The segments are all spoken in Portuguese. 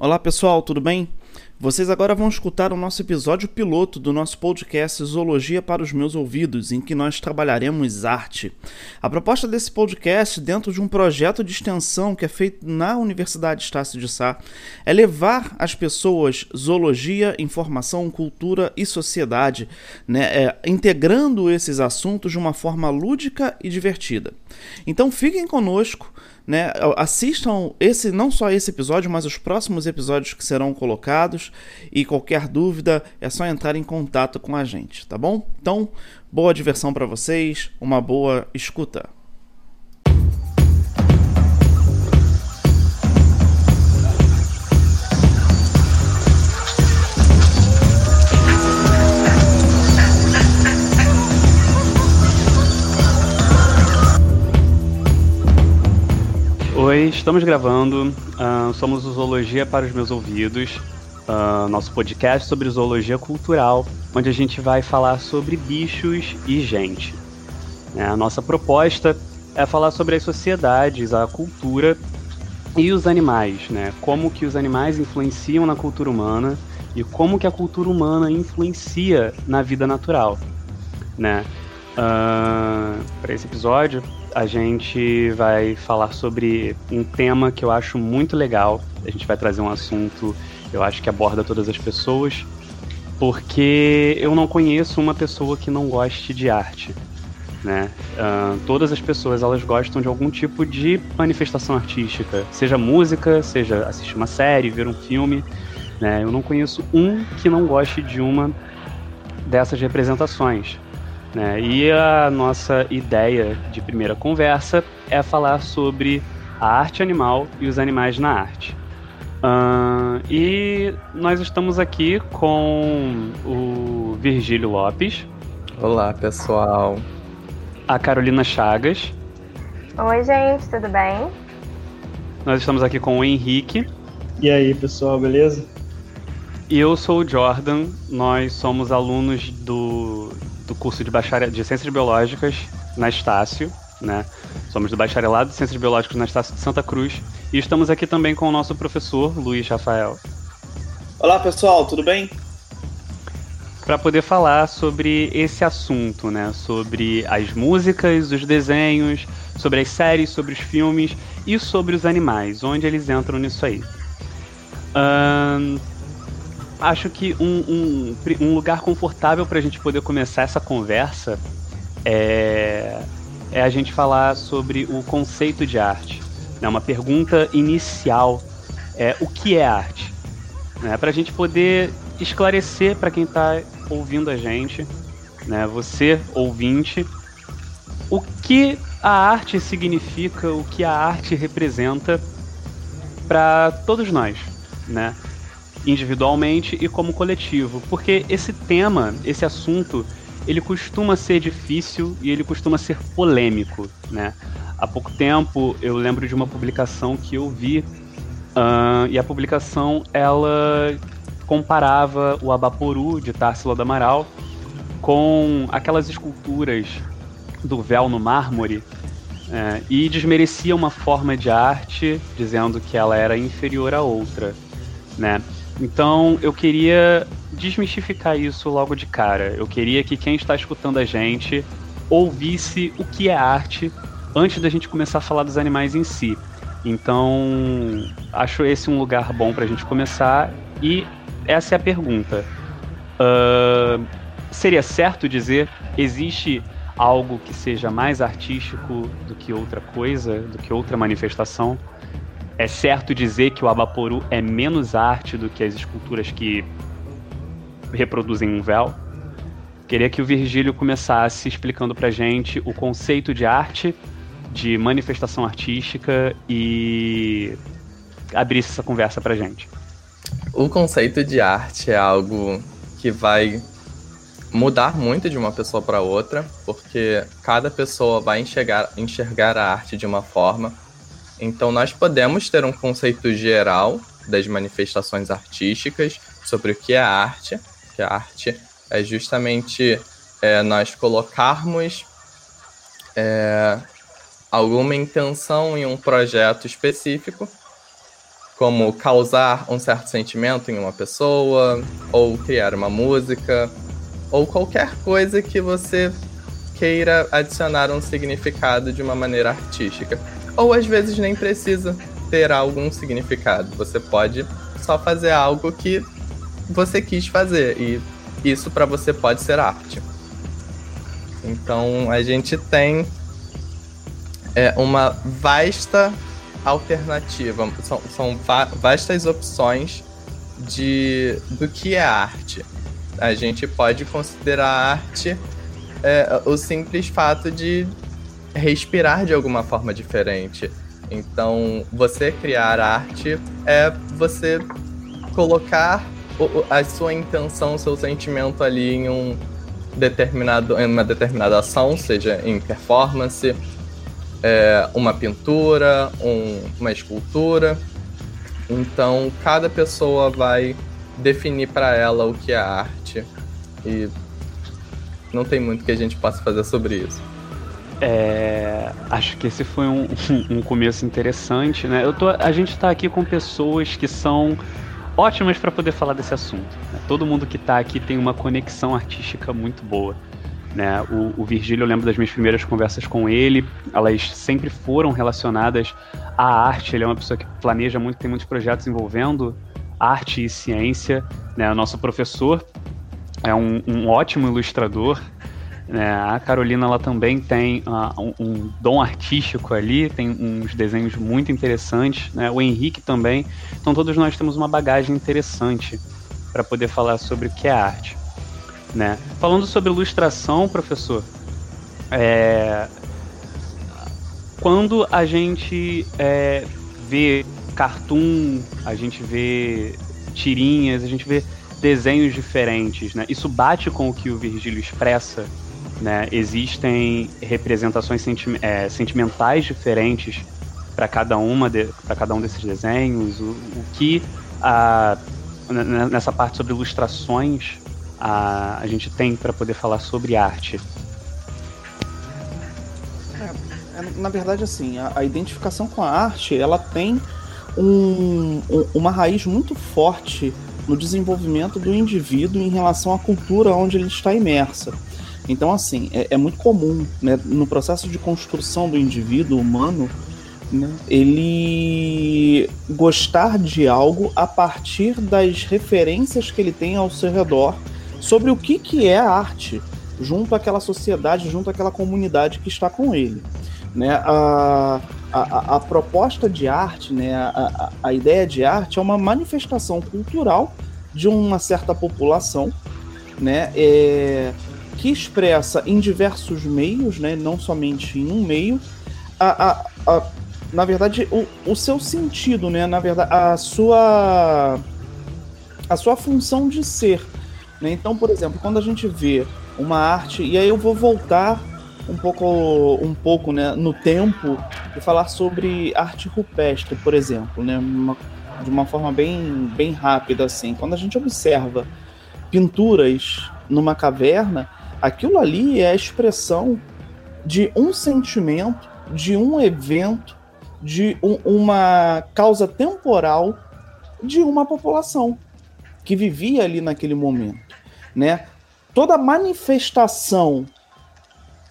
Olá pessoal, tudo bem? Vocês agora vão escutar o nosso episódio piloto do nosso podcast Zoologia para os Meus Ouvidos, em que nós trabalharemos arte. A proposta desse podcast, dentro de um projeto de extensão que é feito na Universidade Estácio de Sá, é levar às pessoas zoologia, informação, cultura e sociedade, né, é, integrando esses assuntos de uma forma lúdica e divertida. Então fiquem conosco né? Assistam esse não só esse episódio, mas os próximos episódios que serão colocados e qualquer dúvida é só entrar em contato com a gente, tá bom? Então, boa diversão para vocês, uma boa escuta. Oi, estamos gravando. Uh, somos o Zoologia para os Meus Ouvidos, uh, nosso podcast sobre zoologia cultural, onde a gente vai falar sobre bichos e gente. É, a nossa proposta é falar sobre as sociedades, a cultura e os animais, né? Como que os animais influenciam na cultura humana e como que a cultura humana influencia na vida natural, né? Uh, Para esse episódio, a gente vai falar sobre um tema que eu acho muito legal. A gente vai trazer um assunto, eu acho que aborda todas as pessoas, porque eu não conheço uma pessoa que não goste de arte. Né? Uh, todas as pessoas elas gostam de algum tipo de manifestação artística, seja música, seja assistir uma série, ver um filme. Né? Eu não conheço um que não goste de uma dessas representações. Né? E a nossa ideia de primeira conversa é falar sobre a arte animal e os animais na arte. Uh, e nós estamos aqui com o Virgílio Lopes. Olá, pessoal. A Carolina Chagas. Oi, gente, tudo bem? Nós estamos aqui com o Henrique. E aí, pessoal, beleza? E eu sou o Jordan. Nós somos alunos do do curso de bacharel de Ciências Biológicas na Estácio, né? Somos do bacharelado de Ciências Biológicas na Estácio de Santa Cruz e estamos aqui também com o nosso professor Luiz Rafael. Olá, pessoal, tudo bem? Para poder falar sobre esse assunto, né? Sobre as músicas, os desenhos, sobre as séries, sobre os filmes e sobre os animais, onde eles entram nisso aí. Um, acho que um, um, um lugar confortável para a gente poder começar essa conversa é, é a gente falar sobre o conceito de arte. Né? Uma pergunta inicial é o que é arte? Né? Para a gente poder esclarecer para quem está ouvindo a gente, né? você ouvinte, o que a arte significa, o que a arte representa para todos nós, né? Individualmente e como coletivo, porque esse tema, esse assunto, ele costuma ser difícil e ele costuma ser polêmico, né? Há pouco tempo eu lembro de uma publicação que eu vi uh, e a publicação ela comparava o Abaporu de Tarsila do Amaral com aquelas esculturas do véu no mármore é, e desmerecia uma forma de arte dizendo que ela era inferior a outra, né? Então eu queria desmistificar isso logo de cara. Eu queria que quem está escutando a gente ouvisse o que é arte antes da gente começar a falar dos animais em si. Então, acho esse um lugar bom para a gente começar. E essa é a pergunta: uh, seria certo dizer existe algo que seja mais artístico do que outra coisa, do que outra manifestação? É certo dizer que o Abaporu é menos arte do que as esculturas que reproduzem um véu? Queria que o Virgílio começasse explicando pra gente o conceito de arte, de manifestação artística e abrisse essa conversa pra gente. O conceito de arte é algo que vai mudar muito de uma pessoa para outra, porque cada pessoa vai enxergar, enxergar a arte de uma forma então, nós podemos ter um conceito geral das manifestações artísticas sobre o que é arte, que a arte é justamente é, nós colocarmos é, alguma intenção em um projeto específico como causar um certo sentimento em uma pessoa, ou criar uma música, ou qualquer coisa que você queira adicionar um significado de uma maneira artística. Ou às vezes nem precisa ter algum significado. Você pode só fazer algo que você quis fazer e isso para você pode ser arte. Então a gente tem é, uma vasta alternativa, são, são vastas opções de do que é arte. A gente pode considerar arte é, o simples fato de respirar de alguma forma diferente. Então, você criar arte é você colocar a sua intenção, o seu sentimento ali em um determinado, em uma determinada ação, seja em performance, é, uma pintura, um, uma escultura. Então, cada pessoa vai definir para ela o que é arte e não tem muito que a gente possa fazer sobre isso. É, acho que esse foi um, um, começo interessante, né? Eu tô, a gente está aqui com pessoas que são ótimas para poder falar desse assunto. Né? Todo mundo que está aqui tem uma conexão artística muito boa. Né? O, o Virgílio, eu lembro das minhas primeiras conversas com ele, elas sempre foram relacionadas à arte. Ele é uma pessoa que planeja muito, tem muitos projetos envolvendo arte e ciência. Né? O nosso professor é um, um ótimo ilustrador. Né? A Carolina ela também tem uh, um, um, dom artístico ali, tem uns desenhos muito interessantes. Né? O Henrique também. Então todos nós temos uma bagagem interessante para poder falar sobre o que é arte. Né? Falando sobre ilustração, professor, é... quando a gente é, vê cartoon, a gente vê tirinhas, a gente vê desenhos diferentes, né? Isso bate com o que o Virgílio expressa né? Existem representações senti é, sentimentais diferentes para cada uma para cada um desses desenhos. O, o que a, nessa parte sobre ilustrações a, a gente tem para poder falar sobre arte? É, é, na verdade, assim, a, a, identificação com a arte ela tem um, um, uma raiz muito forte no desenvolvimento do indivíduo em relação à cultura onde ele está imersa. Então, assim, é, é muito comum né, no processo de construção do indivíduo humano né, ele gostar de algo a partir das referências que ele tem ao seu redor sobre o que, que é a arte junto àquela sociedade, junto àquela comunidade que está com ele. Né? A, a, a proposta de arte, né? A, a, ideia de arte é uma manifestação cultural de uma certa população, né? É, que expressa em diversos meios, né, não somente em um meio, a, a, a na verdade, o, o seu sentido, né, na verdade, a sua, a sua função de ser. Né? Então, por exemplo, quando a gente vê uma arte, e aí eu vou voltar um pouco, um pouco né, no tempo e falar sobre arte rupestre, por exemplo, né, uma, de uma forma bem, bem rápida assim. Quando a gente observa pinturas numa caverna, aquilo ali é a expressão de um sentimento, de um evento, de um, uma causa temporal de uma população que vivia ali naquele momento, né? Toda manifestação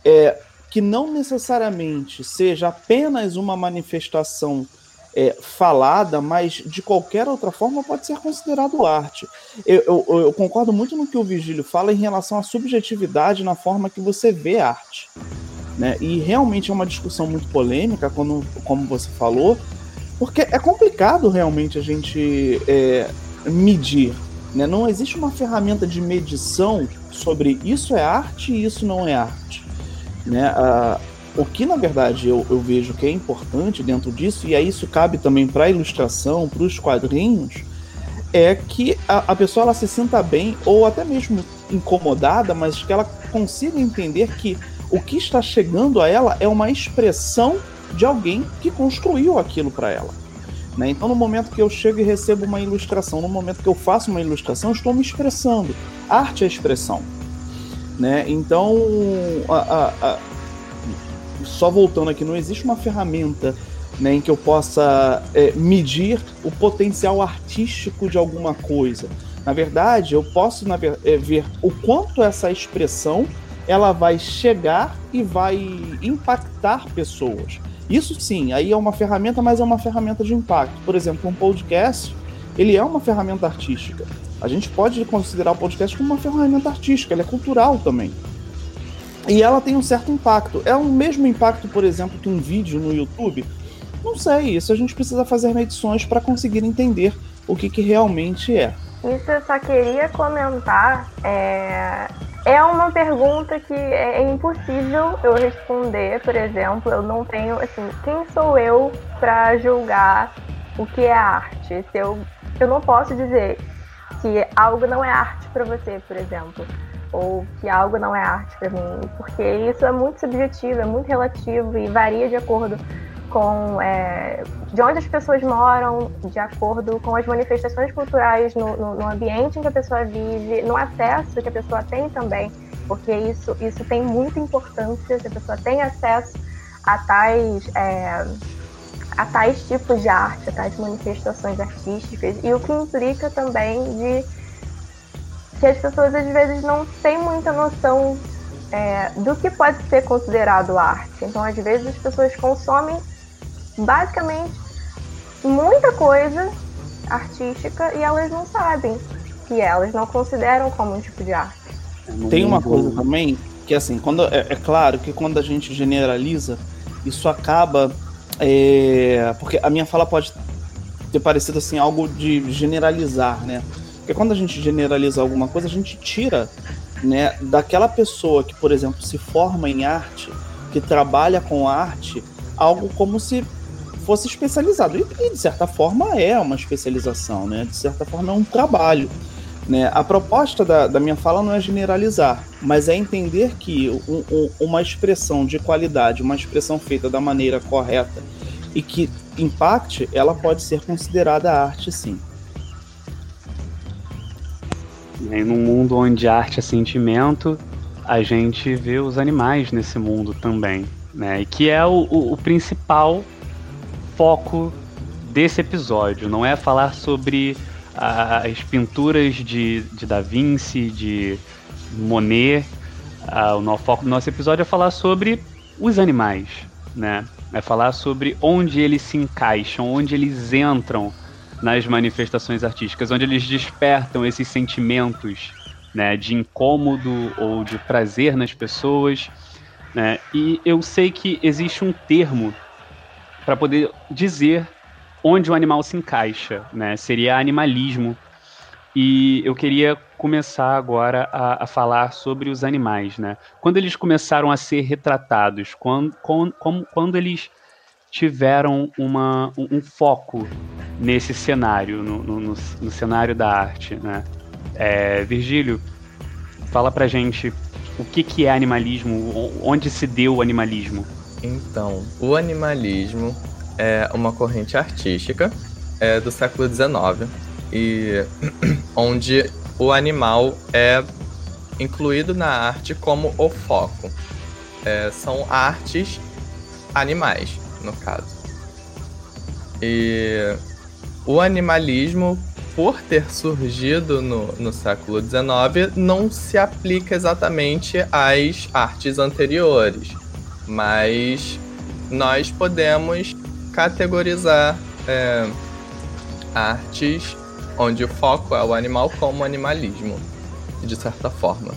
é, que não necessariamente seja apenas uma manifestação é, falada, mas de qualquer outra forma pode ser considerado arte. Eu, eu, eu, concordo muito no que o Vigílio fala em relação à subjetividade na forma que você vê arte. Né? E realmente é uma discussão muito polêmica, quando, como você falou, porque é complicado realmente a gente é, medir. Né? Não existe uma ferramenta de medição sobre isso é arte e isso não é arte. Né? A, o que, na verdade, eu, eu vejo que é importante dentro disso, e aí isso cabe também para a ilustração, para os quadrinhos, é que a, a, pessoa ela se sinta bem, ou até mesmo incomodada, mas que ela consiga entender que o que está chegando a ela é uma expressão de alguém que construiu aquilo para ela. Né? Então, no momento que eu chego e recebo uma ilustração, no momento que eu faço uma ilustração, estou me expressando. Arte é expressão. Né? Então, a, a, só voltando aqui, não existe uma ferramenta né, em que eu possa é, medir o potencial artístico de alguma coisa. Na verdade, eu posso na, é, ver o quanto essa expressão ela vai chegar e vai impactar pessoas. Isso sim, aí é uma ferramenta, mas é uma ferramenta de impacto. Por exemplo, um podcast, ele é uma ferramenta artística. A gente pode considerar o podcast como uma ferramenta artística, ele é cultural também. E ela tem um certo impacto. É o mesmo impacto, por exemplo, que um vídeo no YouTube? Não sei, isso a gente precisa fazer medições para conseguir entender o que, que realmente é. Isso eu só queria comentar. É, é uma pergunta que é, é impossível eu responder, por exemplo. Eu não tenho, assim, quem sou eu para julgar o que é arte? Se eu, eu não posso dizer que algo não é arte para você, por exemplo ou que algo não é arte para mim, porque isso é muito subjetivo, é muito relativo e varia de acordo com é, de onde as pessoas moram, de acordo com as manifestações culturais no, no, no, ambiente em que a pessoa vive, no acesso que a pessoa tem também, porque isso, isso tem muita importância, se a pessoa tem acesso a tais, é, a tais tipos de arte, a tais manifestações artísticas, e o que implica também de que as pessoas às vezes não têm muita noção é, do que pode ser considerado arte. Então, às vezes, as pessoas consomem basicamente muita coisa artística e elas não sabem que elas não consideram como um tipo de arte. Tem uma coisa também que assim, quando é, é claro que quando a gente generaliza, isso acaba é, porque a minha fala pode ter parecido assim algo de generalizar, né? Porque quando a gente generaliza alguma coisa, a gente tira né, daquela pessoa que, por exemplo, se forma em arte, que trabalha com arte, algo como se fosse especializado. E, e, de certa forma é uma especialização, né? De certa forma é um trabalho. Né? A proposta da, da minha fala não é generalizar, mas é entender que um, um, uma expressão de qualidade, uma expressão feita da maneira correta e que impacte, ela pode ser considerada arte sim. Em num mundo onde arte é sentimento, a gente vê os animais nesse mundo também, né? E que é o, o, o principal foco desse episódio. Não é falar sobre as pinturas de, de Da Vinci, de Monet. o foco do nosso episódio é falar sobre os animais, né? É falar sobre onde eles se encaixam, onde eles entram nas manifestações artísticas, onde eles despertam esses sentimentos né, de incômodo ou de prazer nas pessoas. Né? E eu sei que existe um termo para poder dizer onde o animal se encaixa, né? seria animalismo. E eu queria começar agora a, a, falar sobre os animais, né? Quando eles começaram a ser retratados, quando, quando, quando eles tiveram uma, um, um foco nesse cenário, no, no, no, no cenário da arte, né? É, Virgílio, fala pra gente o que, que é animalismo, onde se deu o animalismo. Então, o animalismo é uma corrente artística é, do século XIX e onde o animal é incluído na arte como o foco. É, são artes animais no caso. E o animalismo, por ter surgido no, no século XIX, não se aplica exatamente às artes anteriores, mas nós podemos categorizar é, artes onde o foco é o animal como animalismo, de certa forma.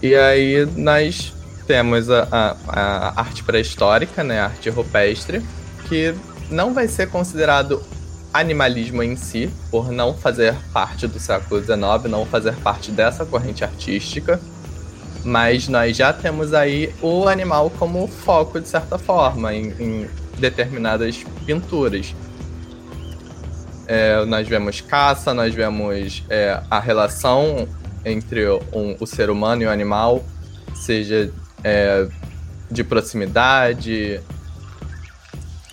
E aí nós temos a, a, a arte pré-histórica, né, a arte rupestre, que não vai ser considerado animalismo em si, por não fazer parte do século XIX, não fazer parte dessa corrente artística, mas nós já temos aí o animal como foco, de certa forma, em, em determinadas pinturas. É, nós vemos caça, nós vemos é, a relação entre um, o ser humano e o animal, seja é, de proximidade,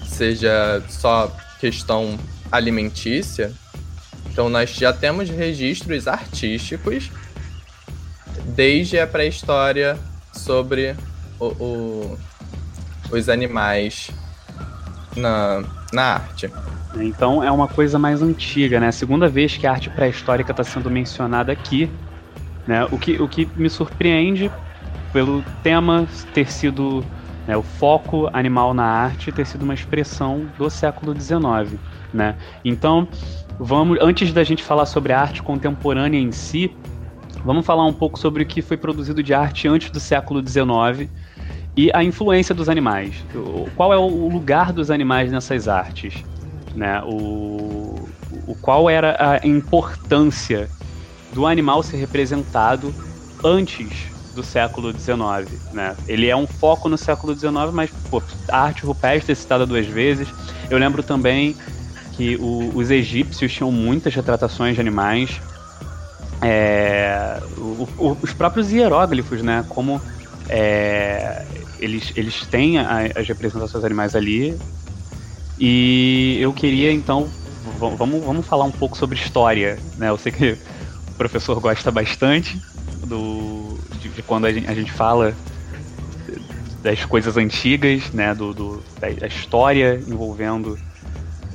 seja só questão alimentícia. Então nós já temos registros artísticos desde a pré-história sobre o, o, os animais na, na arte. Então é uma coisa mais antiga, né? A segunda vez que a arte pré-histórica está sendo mencionada aqui, né? O que, o que me surpreende pelo tema ter sido né, o foco animal na arte ter sido uma expressão do século XIX, né? Então vamos, antes da gente falar sobre a arte contemporânea em si, vamos falar um pouco sobre o que foi produzido de arte antes do século XIX e a influência dos animais. Qual é o lugar dos animais nessas artes? Né? O, o qual era a importância do animal ser representado antes do século XIX, né? Ele é um foco no século XIX, mas pô, a arte rupestre é citada duas vezes. Eu lembro também que o, os egípcios tinham muitas retratações de animais. É, o, o, os próprios hieróglifos, né? Como é, eles, eles têm a, as representações animais ali. E eu queria então. Vamos, vamos falar um pouco sobre história, né? Eu sei que o professor gosta bastante do, de, quando a gente, a gente, fala das coisas antigas, né? Do, do da história envolvendo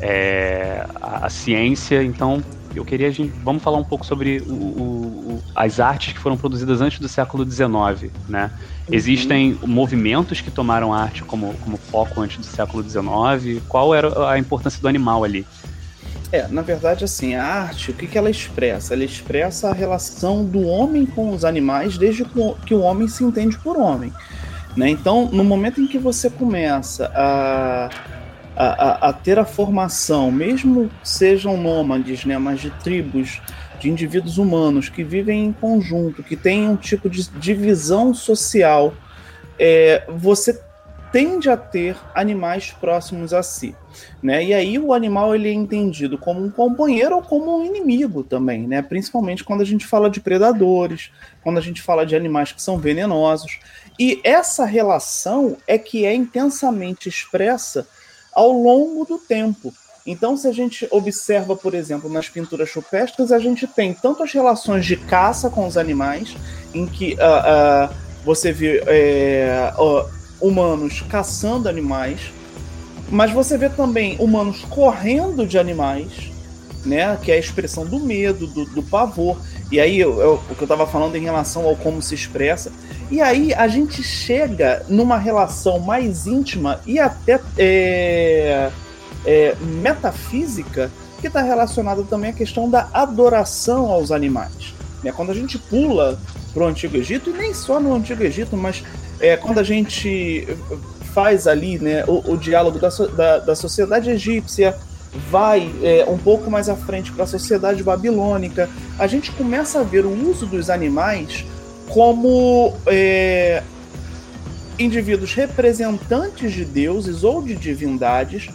é, a, a, ciência. Então, eu queria. Gente, vamos falar um pouco sobre o, o, o, as artes que foram produzidas antes do século XIX, né? Existem movimentos que tomaram arte como, como foco antes do século XIX? Qual era a importância do animal ali? É, na verdade, assim, a arte, o que, que ela expressa? Ela expressa a relação do homem com os animais desde que o homem se entende por homem. Né? Então, no momento em que você começa a, a, a, ter a formação, mesmo sejam nômades, né, mas de tribos de indivíduos humanos que vivem em conjunto, que têm um tipo de divisão social, é, você tende a ter animais próximos a si. Né? E aí o animal ele é entendido como um companheiro ou como um inimigo também, né? principalmente quando a gente fala de predadores, quando a gente fala de animais que são venenosos. E essa relação é que é intensamente expressa ao longo do tempo. Então, se a gente observa, por exemplo, nas pinturas rupestres, a gente tem tanto as relações de caça com os animais, em que uh, uh, você vê uh, humanos caçando animais, mas você vê também humanos correndo de animais, né? Que é a expressão do medo, do, do pavor. E aí, eu, eu, o que eu estava falando em relação ao como se expressa. E aí, a gente chega numa relação mais íntima e até. É é, metafísica que está relacionada também à questão da adoração aos animais. Né? Quando a gente pula para o Antigo Egito, e nem só no Antigo Egito, mas é, quando a gente faz ali né, o, o diálogo da, da, da, sociedade egípcia, vai é, um pouco mais à frente para a sociedade babilônica, a gente começa a ver o uso dos animais como é, indivíduos representantes de deuses ou de divindades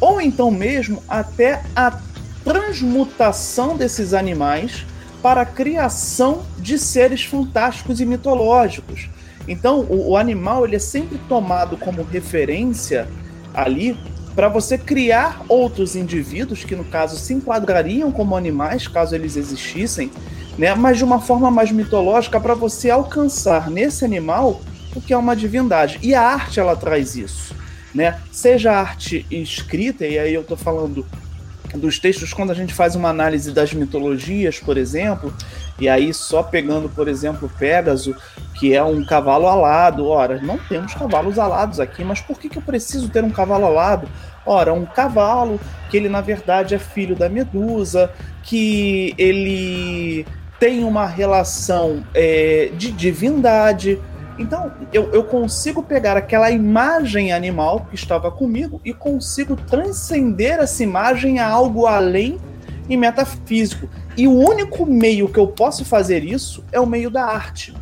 ou então mesmo até a transmutação desses animais para a criação de seres fantásticos e mitológicos. Então, o, o animal ele é sempre tomado como referência ali para você criar outros indivíduos que no caso se enquadrariam como animais caso eles existissem, né? Mas de uma forma mais mitológica para você alcançar nesse animal o que é uma divindade. E a arte ela traz isso né? Seja arte escrita, e aí eu estou falando dos textos quando a gente faz uma análise das mitologias, por exemplo, e aí só pegando, por exemplo, Pégaso, que é um cavalo alado. Ora, não temos cavalos alados aqui, mas por que, que eu preciso ter um cavalo alado? Ora, um cavalo que ele na verdade é filho da Medusa, que ele tem uma relação é, de divindade, então, eu, eu consigo pegar aquela imagem animal que estava comigo e consigo transcender essa imagem a algo além e metafísico. E o único meio que eu posso fazer isso é o meio da arte.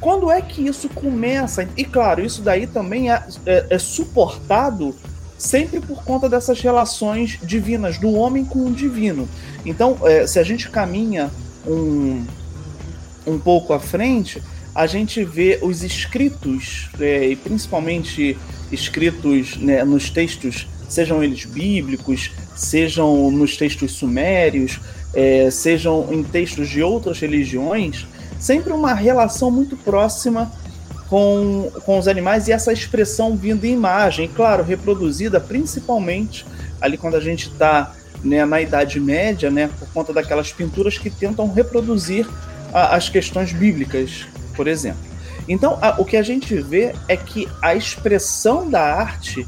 Quando é que isso começa? E claro, isso daí também é, é, é suportado sempre por conta dessas relações divinas, do homem com o divino. Então, é, se a gente caminha um, um pouco à frente, a gente vê os escritos, é, e principalmente escritos né, nos textos, sejam eles bíblicos, sejam nos textos sumérios, é, sejam em textos de outras religiões, sempre uma relação muito próxima com, com os animais e essa expressão vindo em imagem, claro, reproduzida principalmente ali quando a gente está né, na Idade Média, né, por conta daquelas pinturas que tentam reproduzir a, as questões bíblicas, por exemplo. Então, a, o que a gente vê é que a expressão da arte,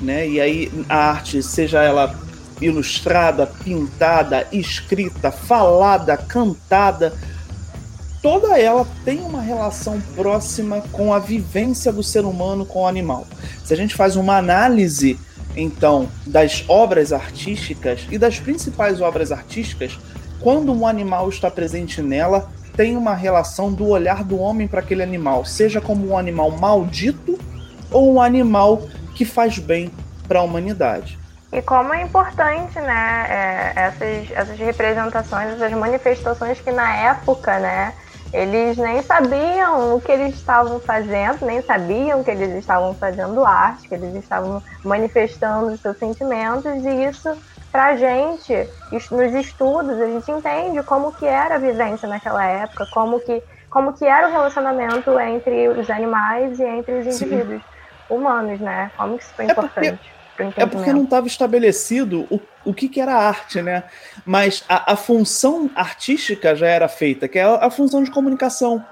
né, e aí a arte, seja ela ilustrada, pintada, escrita, falada, cantada, toda ela tem uma relação próxima com a vivência do ser humano com o animal. Se a gente faz uma análise, então, das obras artísticas e das principais obras artísticas, quando um animal está presente nela, tem uma relação do olhar do homem para aquele animal, seja como um animal maldito ou um animal que faz bem para a humanidade. E como é importante, né, é, essas, essas representações, essas manifestações que na época, né, eles nem sabiam o que eles estavam fazendo, nem sabiam que eles estavam fazendo arte, que eles estavam manifestando os seus sentimentos, e isso, pra gente, nos estudos, a gente entende como que era a vivência naquela época, como que, como que era o relacionamento entre os animais e entre os indivíduos Sim. Humanos, né? Como que isso foi é importante. Porque é porque não estava estabelecido o, o que, que era arte, né? Mas a, a, função artística já era feita, que é a, a função de comunicação.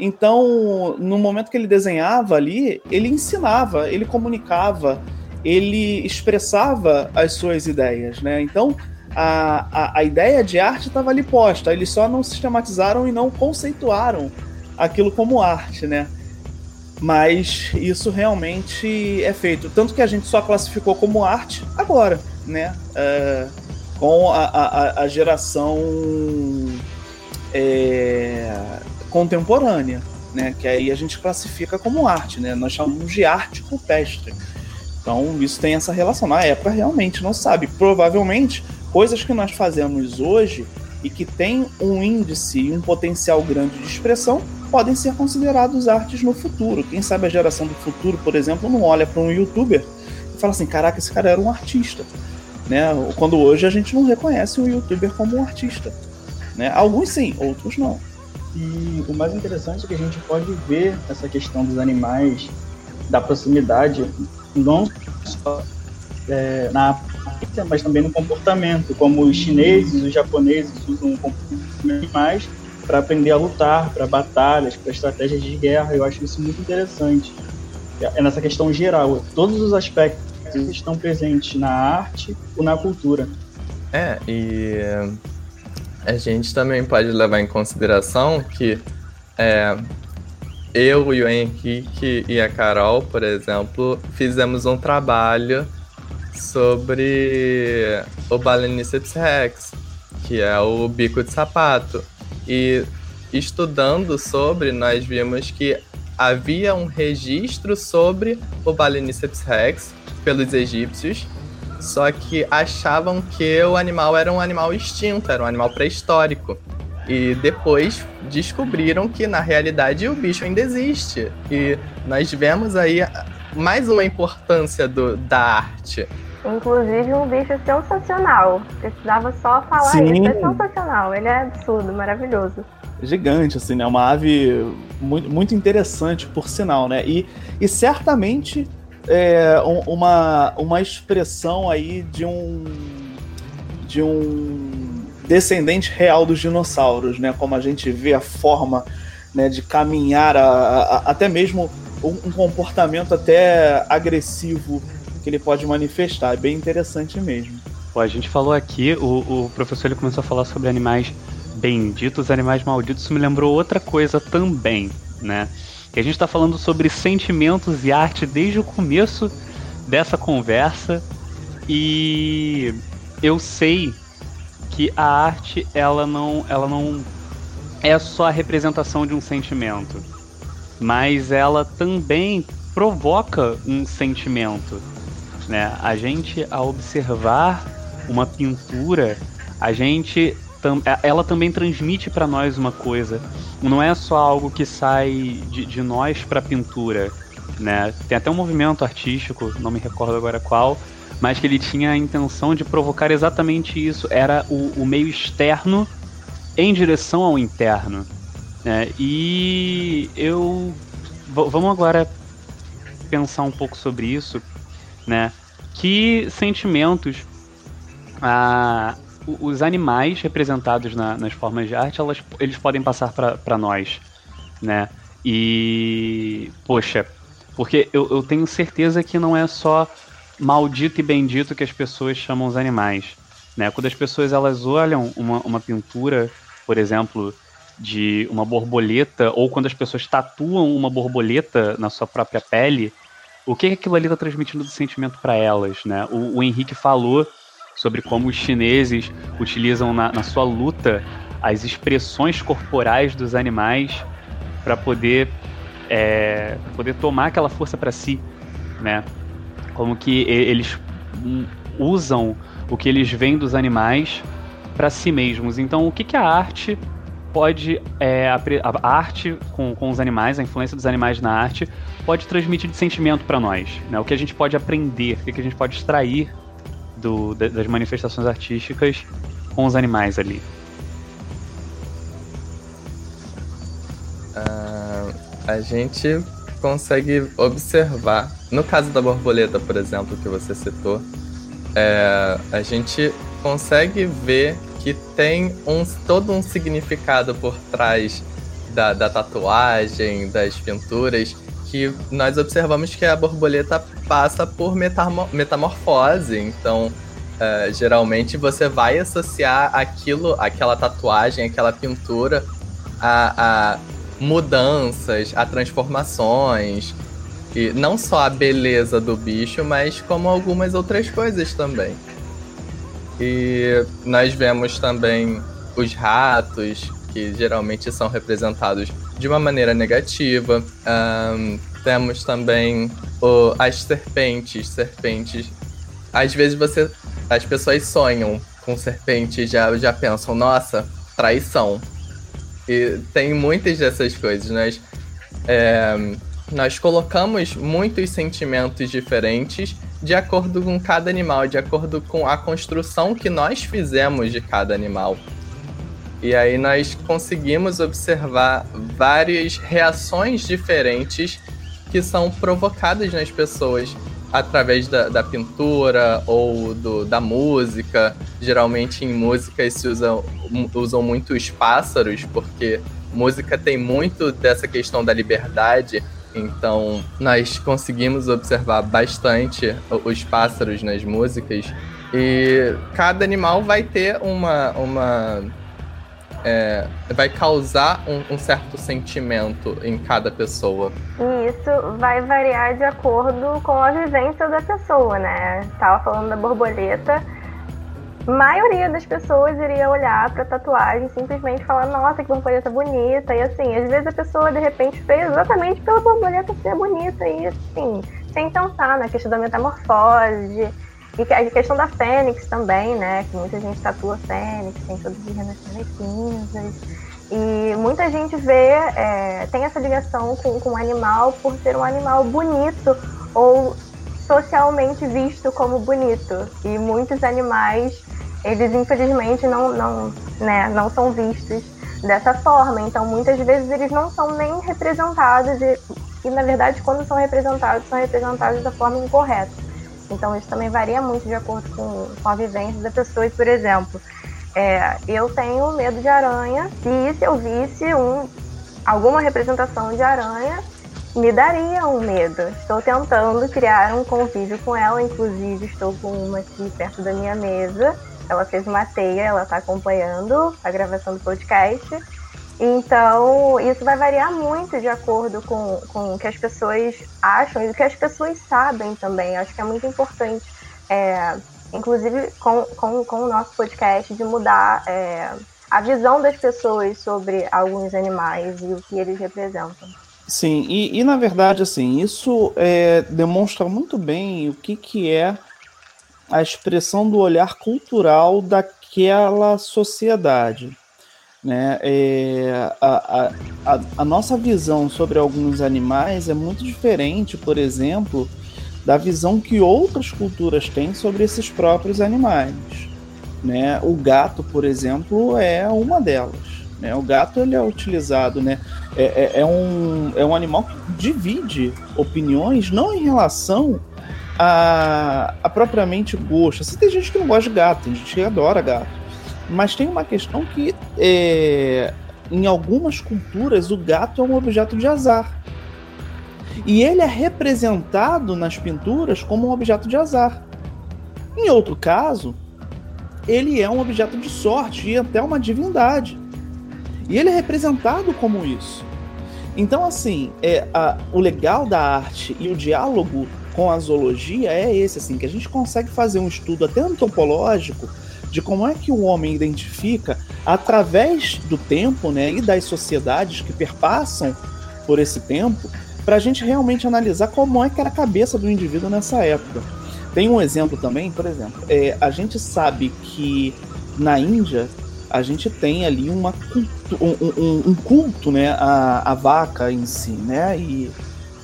Então, no momento que ele desenhava ali, ele ensinava, ele comunicava, ele expressava as suas ideias, né? Então, a, a, a ideia de arte estava ali posta, eles só não sistematizaram e não conceituaram aquilo como arte, né? Mas isso realmente é feito. Tanto que a gente só classificou como arte agora, né? É, com a, a, a geração é, contemporânea, né? Que aí a gente classifica como arte, né? Nós chamamos de arte rupestre. Então isso tem essa relação. Na época realmente não sabe. Provavelmente coisas que nós fazemos hoje e que tem um índice e um potencial grande de expressão podem ser considerados artes no futuro. Quem sabe a geração do futuro, por exemplo, não olha para um youtuber e fala assim: caraca, esse cara era um artista. Né? Quando hoje a gente não reconhece um youtuber como um artista. Né? Alguns sim, outros não. E o mais interessante é que a gente pode ver essa questão dos animais, da proximidade, não só é, na aparência, mas também no comportamento, como os chineses, os japoneses usam animais para aprender a lutar, para batalhas, para estratégias de guerra. Eu acho isso muito interessante. É nessa questão geral, todos os aspectos estão presentes na arte ou na cultura. É, e a gente também pode levar em consideração que é, eu e o Henrique e a Carol, por exemplo, fizemos um trabalho sobre o Baleniceps rex, que é o bico de sapato. E estudando sobre, nós vimos que havia um registro sobre o Baleniceps rex pelos egípcios, só que achavam que o animal era um animal extinto, era um animal pré-histórico. E depois descobriram que na realidade o bicho ainda existe. E nós vemos aí mais uma importância do, da arte. Inclusive um bicho sensacional. Precisava só falar Sim. isso. É sensacional. Ele é absurdo, maravilhoso. Gigante, assim, né? Uma ave muito, muito interessante, por sinal, né? E, e certamente é, uma, uma expressão aí de um de um descendente real dos dinossauros, né? Como a gente vê a forma né, de caminhar, a, a, até mesmo um, um comportamento até agressivo que ele pode manifestar. É bem interessante mesmo. Pô, a gente falou aqui, o, o professor ele começou a falar sobre animais benditos, animais malditos. Isso me lembrou outra coisa também, né? Que a gente está falando sobre sentimentos e arte desde o começo dessa conversa. E eu sei que a arte ela não, ela não é só a representação de um sentimento, mas ela também provoca um sentimento. Né? A gente, ao observar uma pintura, a gente é, ela também transmite para nós uma coisa. Não é só algo que sai de, de nós para a pintura, né? Tem até um movimento artístico, não me recordo agora qual, mas que ele tinha a intenção de provocar exatamente isso. Era o, o meio externo em direção ao interno. Né? E eu vamos agora pensar um pouco sobre isso, né? Que sentimentos ah, os animais representados na, nas formas de arte, elas, eles podem passar para nós, né? E, poxa, porque eu, eu tenho certeza que não é só maldito e bendito que as pessoas chamam os animais, né? Quando as pessoas elas olham uma, uma pintura, por exemplo, de uma borboleta, ou quando as pessoas tatuam uma borboleta na sua própria pele, o que, que aquilo ali está transmitindo de sentimento para elas, né? O, o, Henrique falou sobre como os chineses utilizam na, na sua luta as expressões corporais dos animais para poder é, poder tomar aquela força para si, né? Como que eles usam o que eles veem dos animais para si mesmos. Então, o que, que a arte pode. É, a, a, arte com, com os animais, a influência dos animais na arte, pode transmitir de sentimento para nós. Né? O que a gente pode aprender, o que, a gente pode extrair do, das manifestações artísticas com os animais ali. Uh, a gente consegue observar, no caso da borboleta, por exemplo, que você citou, é, a gente consegue ver que tem um, todo um significado por trás da, da tatuagem, das pinturas, que nós observamos que a borboleta passa por metamorfose. Então, uh, geralmente você vai associar aquilo, aquela tatuagem, aquela pintura a, a mudanças, a transformações. E não só a beleza do bicho, mas como algumas outras coisas também. E nós vemos também os ratos, que geralmente são representados de uma maneira negativa. Um, temos também o, as serpentes. Serpentes. Às vezes você. As pessoas sonham com serpente e já, já pensam, nossa, traição. E tem muitas dessas coisas. Nós, é, nós colocamos muitos sentimentos diferentes de acordo com cada animal, de acordo com a construção que nós fizemos de cada animal. E aí nós conseguimos observar várias reações diferentes que são provocadas nas pessoas através da, da pintura ou do, da música. Geralmente em músicas se usam, usam muito os pássaros, porque música tem muito dessa questão da liberdade então, nós conseguimos observar bastante os pássaros nas músicas e cada animal vai ter uma. uma é, vai causar um, um, certo sentimento em cada pessoa. E isso vai variar de acordo com a vivência da pessoa, né? Estava falando da borboleta maioria das pessoas iria olhar para tatuagem simplesmente falar, nossa, que borboleta bonita. E assim, às vezes a pessoa de repente fez exatamente pela borboleta ser bonita e assim, sem pensar na questão da metamorfose. E a questão da fênix também, né? Que muita gente tatua fênix, tem todos os renascimentos cinzas. E muita gente vê, é, tem essa ligação com, com o animal por ser um animal bonito ou socialmente visto como bonito. E muitos animais eles infelizmente não, não, né, não são vistos dessa forma. Então, muitas vezes eles não são nem representados e, e, na verdade, quando são representados, são representados da forma incorreta. Então, isso também varia muito de acordo com, com a vivência da pessoa. E, por exemplo, é, eu tenho medo de aranha e se eu visse um, alguma representação de aranha, me daria um medo. Estou tentando criar um convívio com ela, inclusive estou com uma aqui perto da minha mesa ela fez uma teia, ela está acompanhando a gravação do podcast. Então, isso vai variar muito de acordo com, com o que as pessoas acham e o que as pessoas sabem também. Acho que é muito importante, é, inclusive com, com, com o nosso podcast, de mudar é, a visão das pessoas sobre alguns animais e o que eles representam. Sim, e, e na verdade, assim, isso é, demonstra muito bem o que, que é a expressão do olhar cultural daquela sociedade. Né? É, a, a, a, nossa visão sobre alguns animais é muito diferente, por exemplo, da visão que outras culturas têm sobre esses próprios animais. Né? O gato, por exemplo, é uma delas. Né? O gato ele é utilizado, né? É, é, é, um, é um animal que divide opiniões, não em relação a, a propriamente gosto. Assim, tem gente que não gosta de gato, tem gente que adora gato. Mas tem uma questão que é, em algumas culturas o gato é um objeto de azar. E ele é representado nas pinturas como um objeto de azar. Em outro caso, ele é um objeto de sorte e até uma divindade. E ele é representado como isso. Então, assim, é, a, o legal da arte e o diálogo com a zoologia é esse, assim, que a gente consegue fazer um estudo até antropológico de como é que o homem identifica através do tempo, né, e das sociedades que perpassam por esse tempo, para a gente realmente analisar como é que era a cabeça do indivíduo nessa época. Tem um exemplo também, por exemplo, é, a gente sabe que na Índia a gente tem ali uma um, um, um, culto né, à, à, vaca em si, né? E,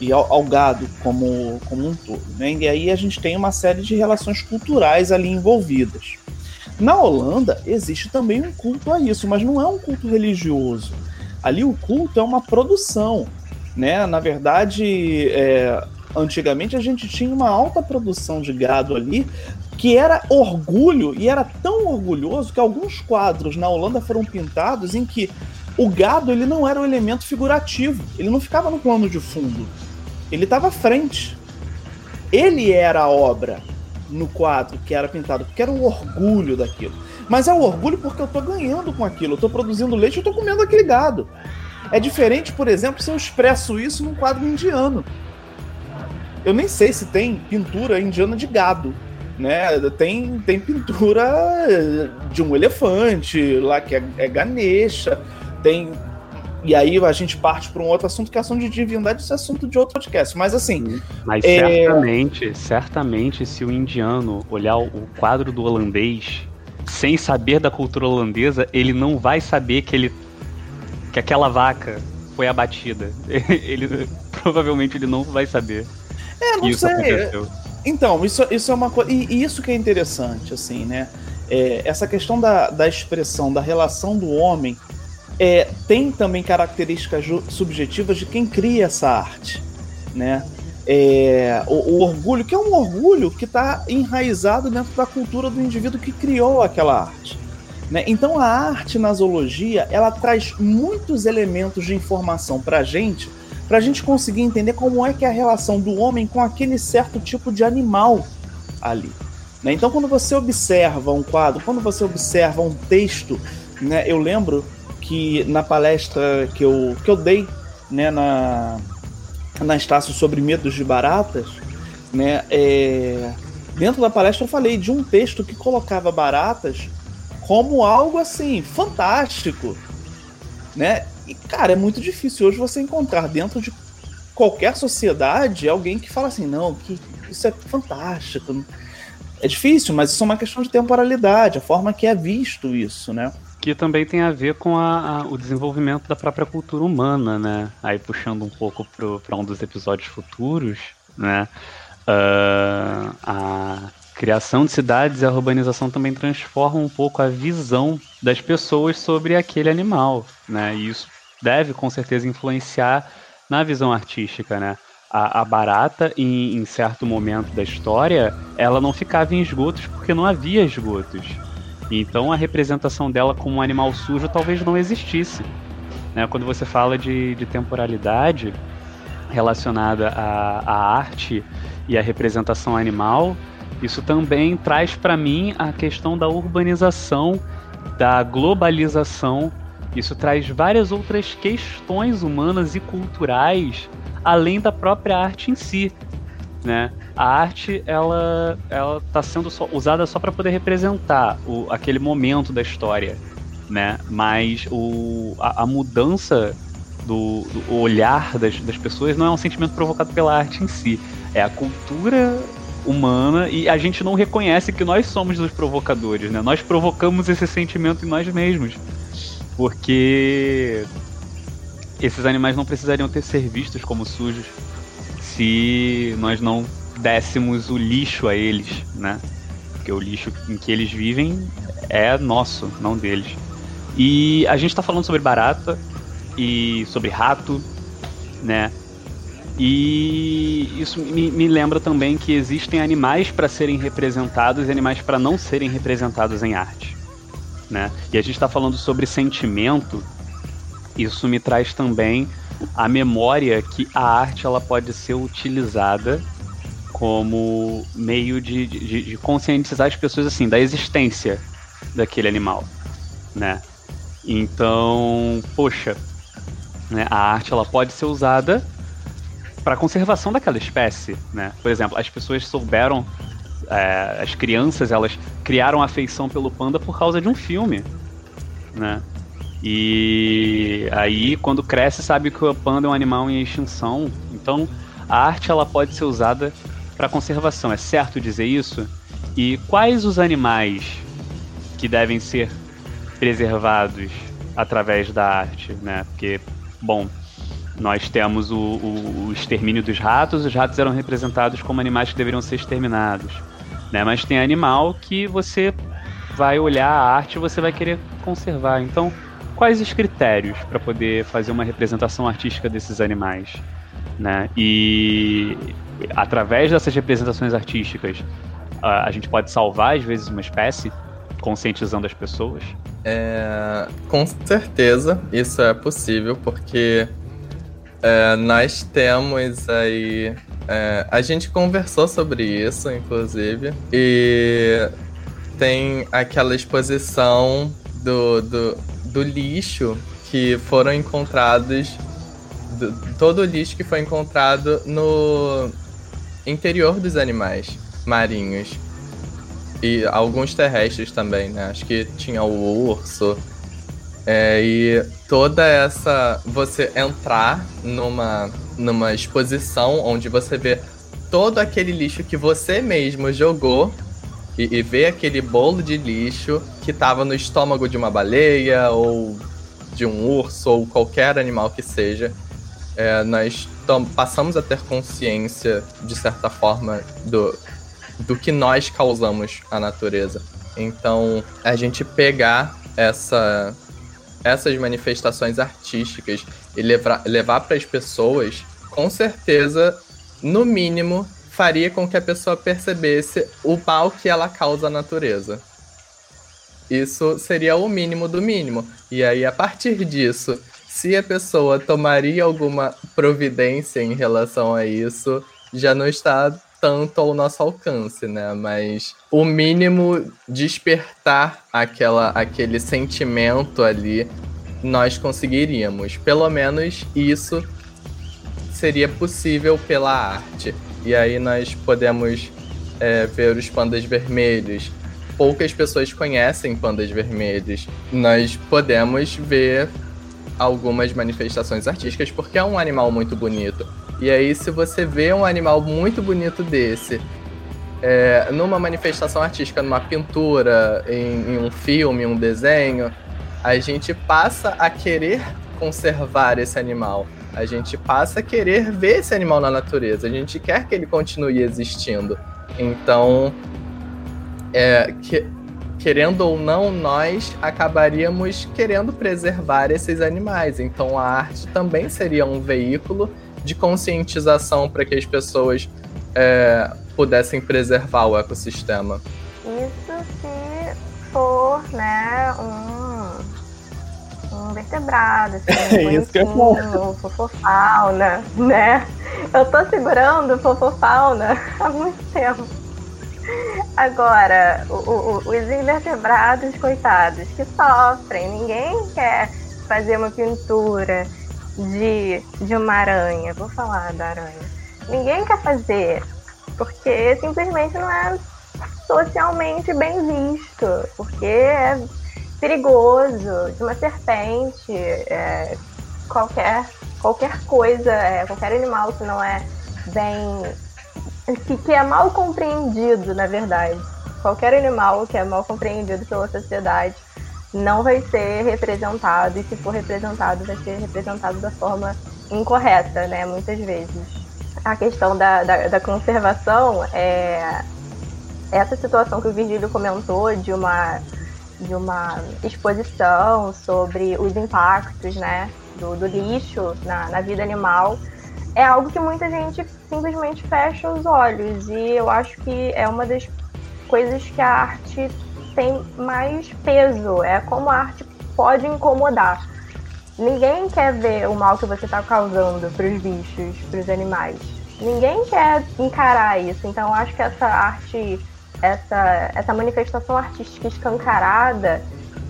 e ao, ao, gado como, como um todo. Né? E aí a gente tem uma série de relações culturais ali envolvidas. Na Holanda existe também um culto a isso, mas não é um culto religioso. Ali o culto é uma produção. Né? Na verdade, é, antigamente a gente tinha uma alta produção de gado ali que era orgulho e era tão orgulhoso que alguns quadros na Holanda foram pintados em que o gado ele não era um elemento figurativo, ele não ficava no plano de fundo, ele estava à frente. Ele era a obra no quadro que era pintado, porque era o orgulho daquilo. Mas é o orgulho porque eu estou ganhando com aquilo, eu estou produzindo leite, eu estou comendo aquele gado. É diferente, por exemplo, se eu expresso isso num quadro indiano. Eu nem sei se tem pintura indiana de gado né? Tem, tem pintura de um elefante lá que é, é Ganesha, tem. E aí a gente parte para um outro assunto que é assunto de divindade, isso é assunto de outro podcast. Mas assim. Mas é... certamente, certamente, se o indiano olhar o quadro do holandês sem saber da cultura holandesa, ele não vai saber que ele que aquela vaca foi abatida. Ele provavelmente ele não vai saber. É, não sei. Aconteceu. Então, isso, isso é uma coisa. E, e, isso que é interessante, assim, né? É, essa questão da, da expressão, da relação do homem, é, tem também características subjetivas de quem cria essa arte, né? É, o, o, orgulho, que é um orgulho que está enraizado dentro da cultura do indivíduo que criou aquela arte. Né? Então a arte na zoologia ela traz muitos elementos de informação para a gente para a gente conseguir entender como é que é a relação do homem com aquele certo tipo de animal ali. Né? Então, quando você observa um quadro, quando você observa um texto, né, eu lembro que na palestra que eu, que eu dei né, na, na Estácio sobre medos de baratas, né, é, dentro da palestra eu falei de um texto que colocava baratas como algo assim fantástico, né? E, cara, é muito difícil hoje você encontrar dentro de qualquer sociedade alguém que fala assim, não, que isso é fantástico. É difícil, mas isso é uma questão de temporalidade, a forma que é visto isso, né? Que também tem a ver com a, a, o desenvolvimento da própria cultura humana, né? Aí puxando um pouco para um dos episódios futuros, né? Uh, a criação de cidades e a urbanização também transformam um pouco a visão das pessoas sobre aquele animal, né? E isso deve com certeza influenciar na visão artística, né? A, a barata, em, em, certo momento da história, ela não ficava em esgotos porque não havia esgotos. Então a representação dela como um animal sujo talvez não existisse. Né? Quando você fala de, de temporalidade relacionada à, à arte e à representação animal, isso também traz para mim a questão da urbanização, da globalização isso traz várias outras questões humanas e culturais além da própria arte em si, né? A arte ela ela está sendo só, usada só para poder representar o, aquele momento da história, né? Mas o, a, a mudança do, do, olhar das, das pessoas não é um sentimento provocado pela arte em si, é a cultura humana e a gente não reconhece que nós somos os provocadores, né? Nós provocamos esse sentimento em nós mesmos porque esses animais não precisariam ter ser vistos como sujos se nós não dessemos o lixo a eles, né? Porque o lixo em que eles vivem é nosso, não deles. E a gente está falando sobre barata e sobre rato, né? E isso me, me lembra também que existem animais para serem representados e animais para não serem representados em arte. Né? E a gente está falando sobre sentimento, isso me traz também a memória que a arte ela pode ser utilizada como meio de, de, de conscientizar as pessoas assim da existência daquele animal, né? Então, poxa, né, a arte ela pode ser usada para conservação daquela espécie, né? Por exemplo, as pessoas souberam, é, as crianças elas criaram afeição pelo panda por causa de um filme, né? E aí quando cresce sabe que o panda é um animal em extinção, então a arte ela pode ser usada para conservação. É certo dizer isso? E quais os animais que devem ser preservados através da arte, né? Porque, bom, nós temos o, o, o, extermínio dos ratos, os ratos eram representados como animais que deveriam ser exterminados. Né? Mas tem animal que você vai olhar a arte e você vai querer conservar. Então, quais os critérios para poder fazer uma representação artística desses animais? Né? E através dessas representações artísticas, a, a gente pode salvar, às vezes, uma espécie, conscientizando as pessoas? É, com certeza isso é possível, porque é, nós temos aí. É, a gente conversou sobre isso, inclusive, e tem aquela exposição do, do, do lixo que foram encontrados. Do, todo o lixo que foi encontrado no interior dos animais marinhos. E alguns terrestres também, né? Acho que tinha o urso, é, e toda essa. Você entrar numa, numa exposição onde você vê todo aquele lixo que você mesmo jogou e, e vê aquele bolo de lixo que estava no estômago de uma baleia ou de um urso ou qualquer animal que seja. É, nós passamos a ter consciência, de certa forma, do, do que nós causamos à natureza. Então, a gente pegar essa essas manifestações artísticas e levar, levar para as pessoas, com certeza, no mínimo, faria com que a pessoa percebesse o mal que ela causa à natureza. Isso seria o mínimo do mínimo. E aí, a partir disso, se a pessoa tomaria alguma providência em relação a isso, já não está tanto ao nosso alcance, né? Mas o mínimo despertar aquela, aquele sentimento ali, nós conseguiríamos. Pelo menos isso seria possível pela arte. E aí nós podemos é, ver os pandas vermelhos. Poucas pessoas conhecem pandas vermelhos. Nós podemos ver algumas manifestações artísticas porque é um animal muito bonito. E aí, se você vê um animal muito bonito desse é, numa manifestação artística, numa pintura, em, em um filme, um desenho, a gente passa a querer conservar esse animal. A gente passa a querer ver esse animal na natureza. A gente quer que ele continue existindo. Então, é, que, querendo ou não, nós acabaríamos querendo preservar esses animais. Então, a arte também seria um veículo de conscientização para que as pessoas é, pudessem preservar o ecossistema. Isso se for, né, um, um vertebrado, assim, é isso que é bom. fofofauna, né? Eu tô segurando fofofauna há muito tempo. Agora, o, o, os invertebrados, coitados, que sofrem, ninguém quer fazer uma pintura de, de uma aranha, vou falar da aranha, ninguém quer fazer, porque simplesmente não é socialmente bem visto, porque é perigoso, de uma serpente, é, qualquer, qualquer coisa, é, qualquer animal que não é bem. Que, que é mal compreendido, na verdade. Qualquer animal que é mal compreendido pela sociedade não vai ser representado, e se for representado, vai ser representado da forma incorreta, né? Muitas vezes. A questão da, da, da conservação é essa situação que o Virgílio comentou de uma de uma exposição sobre os impactos né, do, do lixo na, na vida animal, é algo que muita gente simplesmente fecha os olhos. E eu acho que é uma das coisas que a arte tem mais peso. É como a arte pode incomodar. Ninguém quer ver o mal que você está causando para os bichos, para os animais. Ninguém quer encarar isso. Então, acho que essa arte, essa, essa manifestação artística escancarada,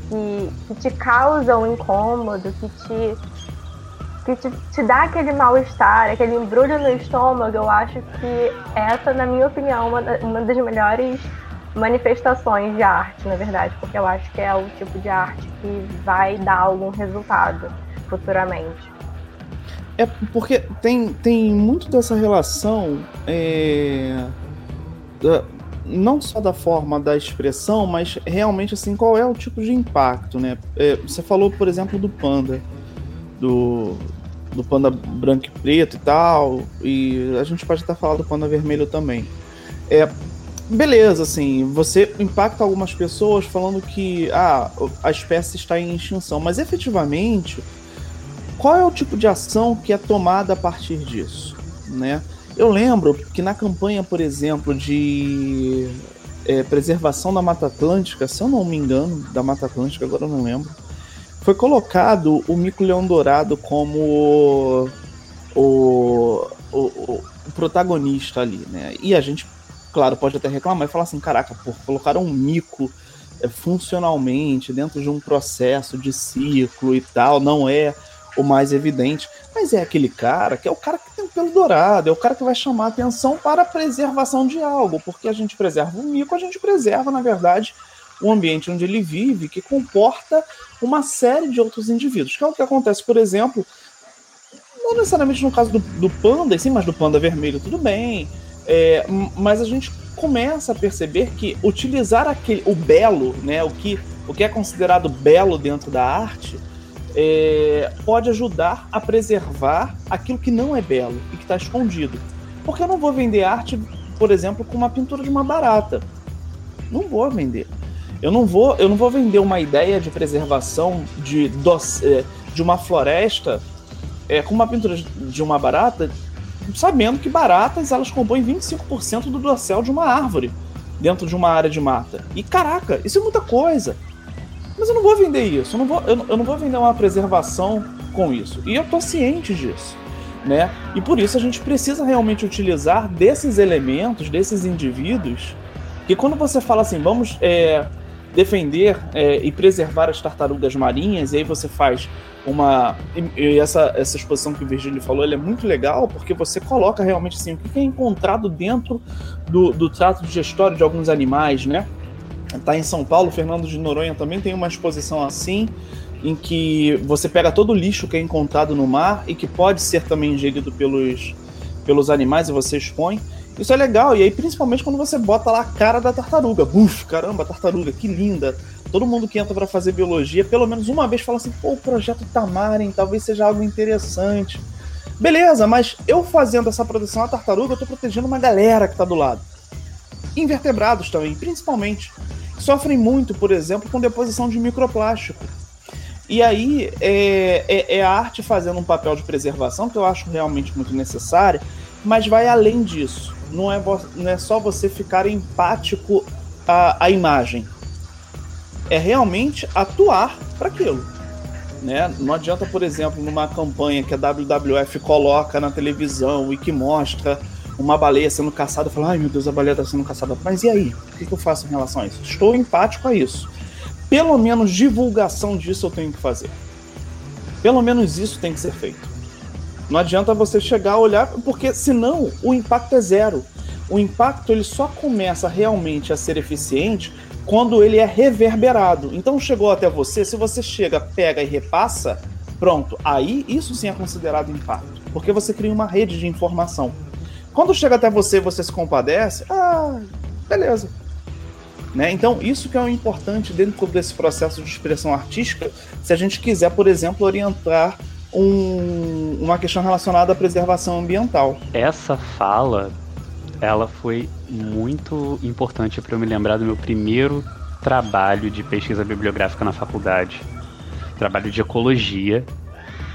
que, que te causa um incômodo, que te que te, te dá aquele mal-estar, aquele embrulho no estômago, eu acho que essa, na minha opinião, uma, uma das melhores manifestações de arte, na verdade, porque eu acho que é o tipo de arte que vai dar algum resultado futuramente. É porque tem, tem muito dessa relação, é, da, não só da forma da expressão, mas realmente assim qual é o tipo de impacto, né? É, você falou, por exemplo, do panda do, do panda branco e preto e tal, e a gente pode até falar do panda vermelho também. É, beleza, assim, você impacta algumas pessoas falando que ah, a espécie está em extinção, mas efetivamente, qual é o tipo de ação que é tomada a partir disso, né? Eu lembro que na campanha, por exemplo, de é, preservação da Mata Atlântica, se eu não me engano, da Mata Atlântica, agora eu não lembro, foi colocado o mico-leão dourado como o, o, o, protagonista ali, né? E a gente, claro, pode até reclamar e falar assim, caraca, pô, colocaram um mico é, funcionalmente dentro de um processo de ciclo e tal, não é o mais evidente, mas é aquele cara que é o cara que tem o pelo dourado, é o cara que vai chamar atenção para a preservação de algo, porque a gente preserva o mico, a gente preserva, na verdade, o ambiente onde ele vive, que comporta uma série de outros indivíduos. Que é o que acontece, por exemplo, não necessariamente no caso do, do panda, sim, mas do panda vermelho, tudo bem. É, mas a gente começa a perceber que utilizar aquele, o belo, né, o, que, o que é considerado belo dentro da arte, é, pode ajudar a preservar aquilo que não é belo e que está escondido. Porque eu não vou vender arte, por exemplo, com uma pintura de uma barata. Não vou vender. Eu não vou, eu não vou vender uma ideia de preservação de, é, de uma floresta é, com uma pintura de uma barata, sabendo que baratas elas compõem 25% do dossel de uma árvore dentro de uma área de mata. E caraca, isso é muita coisa. Mas eu não vou vender isso, eu não vou, eu eu não vou vender uma preservação com isso. E eu tô ciente disso. Né? E por isso a gente precisa realmente utilizar desses elementos, desses indivíduos, que quando você fala assim, vamos é, defender é, e preservar as tartarugas marinhas, e aí você faz uma. E essa, essa exposição que o Virgílio falou é muito legal, porque você coloca realmente assim, o que é encontrado dentro do, do trato digestório de alguns animais, né? Tá em São Paulo, Fernando de Noronha também tem uma exposição assim, em que você pega todo o lixo que é encontrado no mar e que pode ser também ingerido pelos, pelos animais e você expõe. Isso é legal, e aí principalmente quando você bota lá a cara da tartaruga. Buf, caramba, tartaruga, que linda. Todo mundo que entra para fazer biologia, pelo menos uma vez fala assim, pô, o projeto Tamarin talvez seja algo interessante. Beleza, mas eu fazendo essa proteção à tartaruga, eu tô protegendo uma galera que tá do lado. Invertebrados também, principalmente. Sofrem muito, por exemplo, com deposição de microplástico. E aí é, é, é, a arte fazendo um papel de preservação que eu acho realmente muito necessário, mas vai além disso não é, não é só você ficar empático à, à imagem. É realmente atuar para aquilo. Né? Não adianta, por exemplo, numa campanha que a WWF coloca na televisão e que mostra uma baleia sendo caçada, falar, ai meu Deus, a baleia está sendo caçada. Mas e aí? O que eu faço em relação a isso? Estou empático a isso. Pelo menos divulgação disso eu tenho que fazer. Pelo menos isso tem que ser feito. Não adianta você chegar a olhar, porque senão o impacto é zero. O impacto ele só começa realmente a ser eficiente quando ele é reverberado. Então chegou até você, se você chega, pega e repassa, pronto, aí isso sim é considerado impacto, porque você cria uma rede de informação. Quando chega até você, você se compadece, ah, beleza. Né? Então, isso que é o importante dentro desse processo de expressão artística, se a gente quiser, por exemplo, orientar um, uma questão relacionada à preservação ambiental. Essa fala, ela foi muito importante para eu me lembrar do meu primeiro trabalho de pesquisa bibliográfica na faculdade, trabalho de ecologia,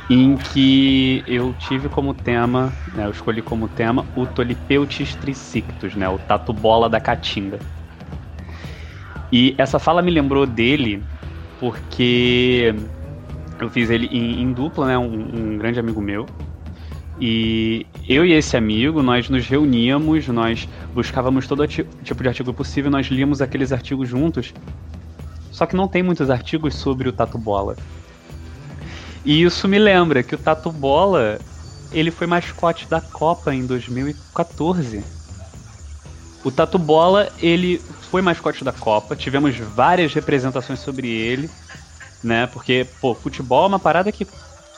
em que eu tive como tema, né, eu escolhi como tema o Tolipeutis trisictus, né, o tatu bola da caatinga. E essa fala me lembrou dele porque eu fiz ele em, em dupla, né, um, um grande amigo meu, e eu e esse amigo, nós nos reuníamos, nós buscávamos todo tipo de artigo possível, nós líamos aqueles artigos juntos. Só que não tem muitos artigos sobre o Tatu Bola. E isso me lembra que o Tatu Bola, ele foi mascote da Copa em 2014. O Tatu Bola, ele foi mascote da Copa, tivemos várias representações sobre ele, né? Porque, pô, futebol é uma parada que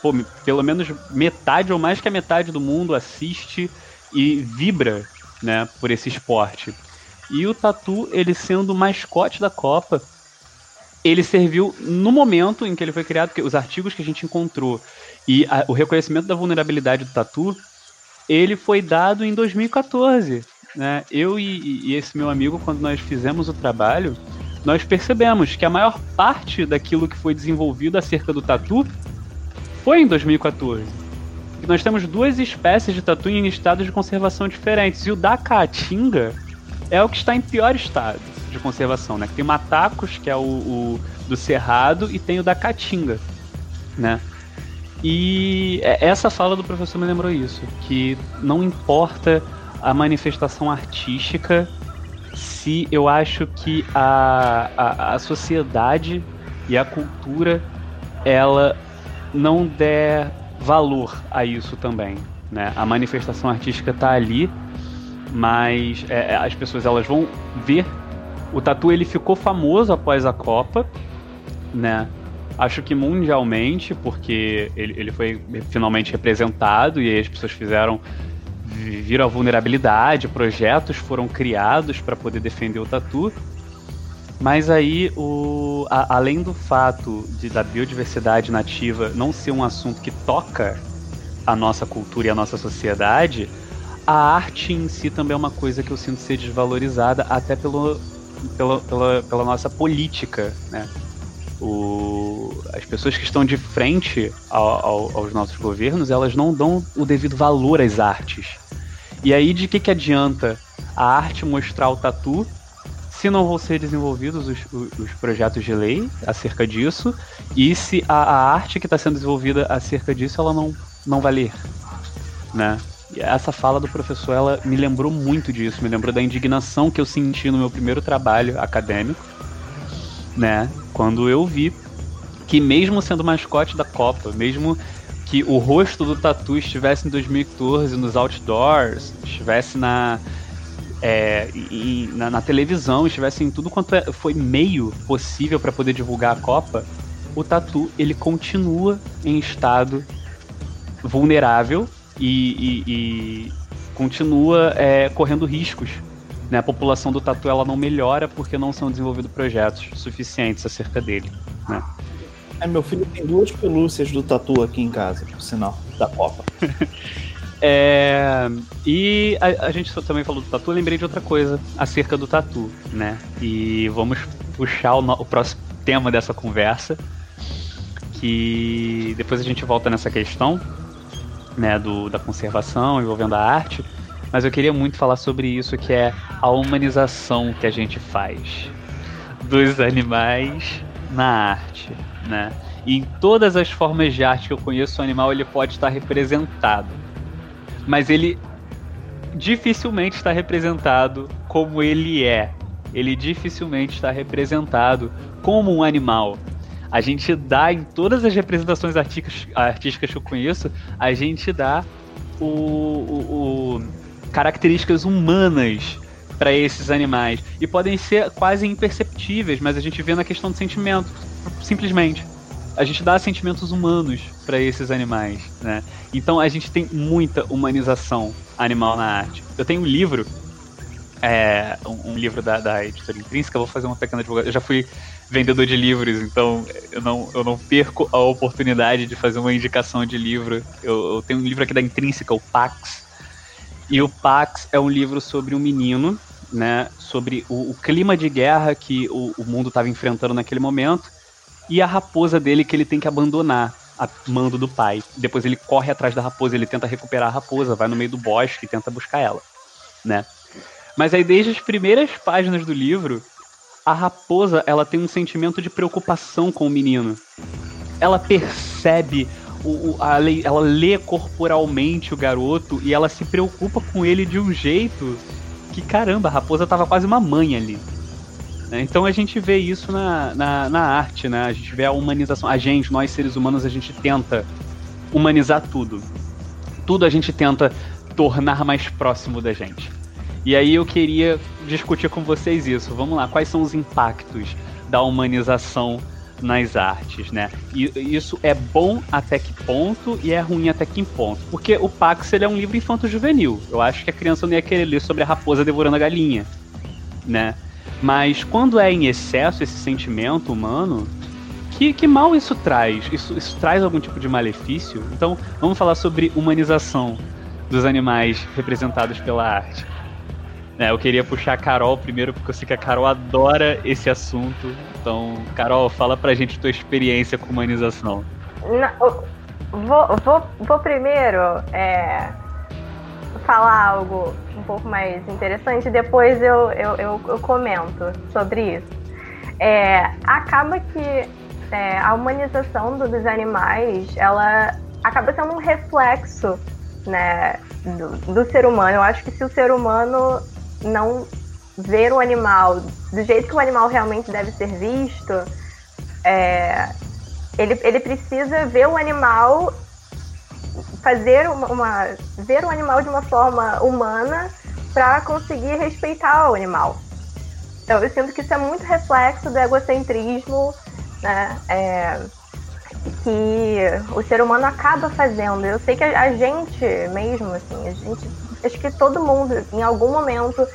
pô, pelo menos metade ou mais que a metade do mundo assiste e vibra, né, por esse esporte. E o Tatu, ele sendo o mascote da Copa, ele serviu no momento em que ele foi criado, porque os artigos que a gente encontrou e a, o reconhecimento da vulnerabilidade do Tatu, ele foi dado em 2014. Né? Eu e, e esse meu amigo, quando nós fizemos o trabalho, nós percebemos que a maior parte daquilo que foi desenvolvido acerca do Tatu foi em 2014. E nós temos duas espécies de tatu em estados de conservação diferentes. E o da caatinga é o que está em pior estado de conservação, né? Tem matacos, que é o, o do cerrado, e tem o da caatinga, né? E é, essa fala do professor me lembrou isso, que não importa a manifestação artística se eu acho que a, a, a sociedade e a cultura ela não der valor a isso também. Né? A manifestação artística está ali, mas é, é, as pessoas elas vão ver. O tatu ele ficou famoso após a Copa, né? Acho que mundialmente, porque ele, ele foi finalmente representado e aí as pessoas fizeram viram a vulnerabilidade, projetos foram criados para poder defender o tatu. Mas aí, o, a, além do fato de, da biodiversidade nativa não ser um assunto que toca a nossa cultura e a nossa sociedade, a arte em si também é uma coisa que eu sinto ser desvalorizada, até pelo, pela, pela, pela nossa política, né? O, as pessoas que estão de frente ao, ao, aos nossos governos, elas não dão o devido valor às artes. E aí, de que, que adianta a arte mostrar o tatu se não vão ser desenvolvidos os, os projetos de lei acerca disso e se a, a arte que está sendo desenvolvida acerca disso ela não, não valer, né? E essa fala do professor ela me lembrou muito disso, me lembrou da indignação que eu senti no meu primeiro trabalho acadêmico, né? Quando eu vi que mesmo sendo mascote da Copa, mesmo que o rosto do Tatu estivesse em 2014 nos outdoors, estivesse na é, em, na, na, televisão, estivesse em tudo quanto é, foi meio possível para poder divulgar a Copa, o Tatu ele continua em estado vulnerável e, e, e continua é, correndo riscos. Né? A população do Tatu ela não melhora porque não são desenvolvidos projetos suficientes acerca dele. Né? É, meu filho tem duas pelúcias do Tatu aqui em casa, por sinal, da Copa. É, e a, a, gente também falou do tatu, lembrei de outra coisa acerca do tatu, né? E vamos puxar o, o, próximo tema dessa conversa, que depois a gente volta nessa questão, né, do, da conservação envolvendo a arte, mas eu queria muito falar sobre isso, que é a humanização que a gente faz dos animais na arte, né? E em todas as formas de arte que eu conheço, o animal ele pode estar representado mas ele dificilmente está representado como ele é. Ele dificilmente está representado como um animal. A gente dá em todas as representações artísticas, que eu conheço, a gente dá o, o, o características humanas para esses animais e podem ser quase imperceptíveis, mas a gente vê na questão do sentimento, simplesmente a gente dá sentimentos humanos para esses animais, né? Então a gente tem muita humanização animal na arte. Eu tenho um livro, é, um, um, livro da, da editora Intrínseca, vou fazer uma pequena divulgação. Eu já fui vendedor de livros, então eu não, eu não perco a oportunidade de fazer uma indicação de livro. Eu, eu tenho um livro aqui da Intrínseca, o Pax. E o Pax é um livro sobre um menino né, sobre o, o clima de guerra que o, o mundo estava enfrentando naquele momento e a raposa dele que ele tem que abandonar a mando do pai. Depois ele corre atrás da raposa, ele tenta recuperar a raposa, vai no meio do bosque e tenta buscar ela, né? Mas aí desde as primeiras páginas do livro, a raposa, ela tem um sentimento de preocupação com o menino. Ela percebe o, o, a, ela lê corporalmente o garoto e ela se preocupa com ele de um jeito que, caramba, a raposa tava quase uma mãe ali. Né? Então a gente vê isso na, na, na, arte, né? A gente vê a humanização. A gente, nós seres humanos, a gente tenta humanizar tudo. Tudo a gente tenta tornar mais próximo da gente. E aí eu queria discutir com vocês isso. Vamos lá, quais são os impactos da humanização nas artes, né? E isso é bom até que ponto e é ruim até que ponto? Porque o Pax ele é um livro infanto-juvenil. Eu acho que a criança não ia querer ler sobre a raposa devorando a galinha, né? Mas quando é em excesso esse sentimento humano, que, que mal isso traz? Isso, isso traz algum tipo de malefício? Então, vamos falar sobre humanização dos animais representados pela arte. É, eu queria puxar a Carol primeiro, porque eu sei que a Carol adora esse assunto. Então, Carol, fala pra gente tua experiência com humanização. Não, vou, vou, vou primeiro é, falar algo pouco mais interessante, depois eu, eu, eu, eu comento sobre isso. É, acaba que é, a humanização dos animais, ela acaba sendo um reflexo né, do, do, ser humano. Eu acho que se o ser humano não ver o animal do jeito que o animal realmente deve ser visto, é, ele, ele precisa ver o animal fazer uma, uma, ver o animal de uma forma humana para conseguir respeitar o animal. Então eu sinto que isso é muito reflexo do egocentrismo, né? É, que o ser humano acaba fazendo. Eu sei que a, a gente mesmo, assim, a gente, acho que todo mundo em algum momento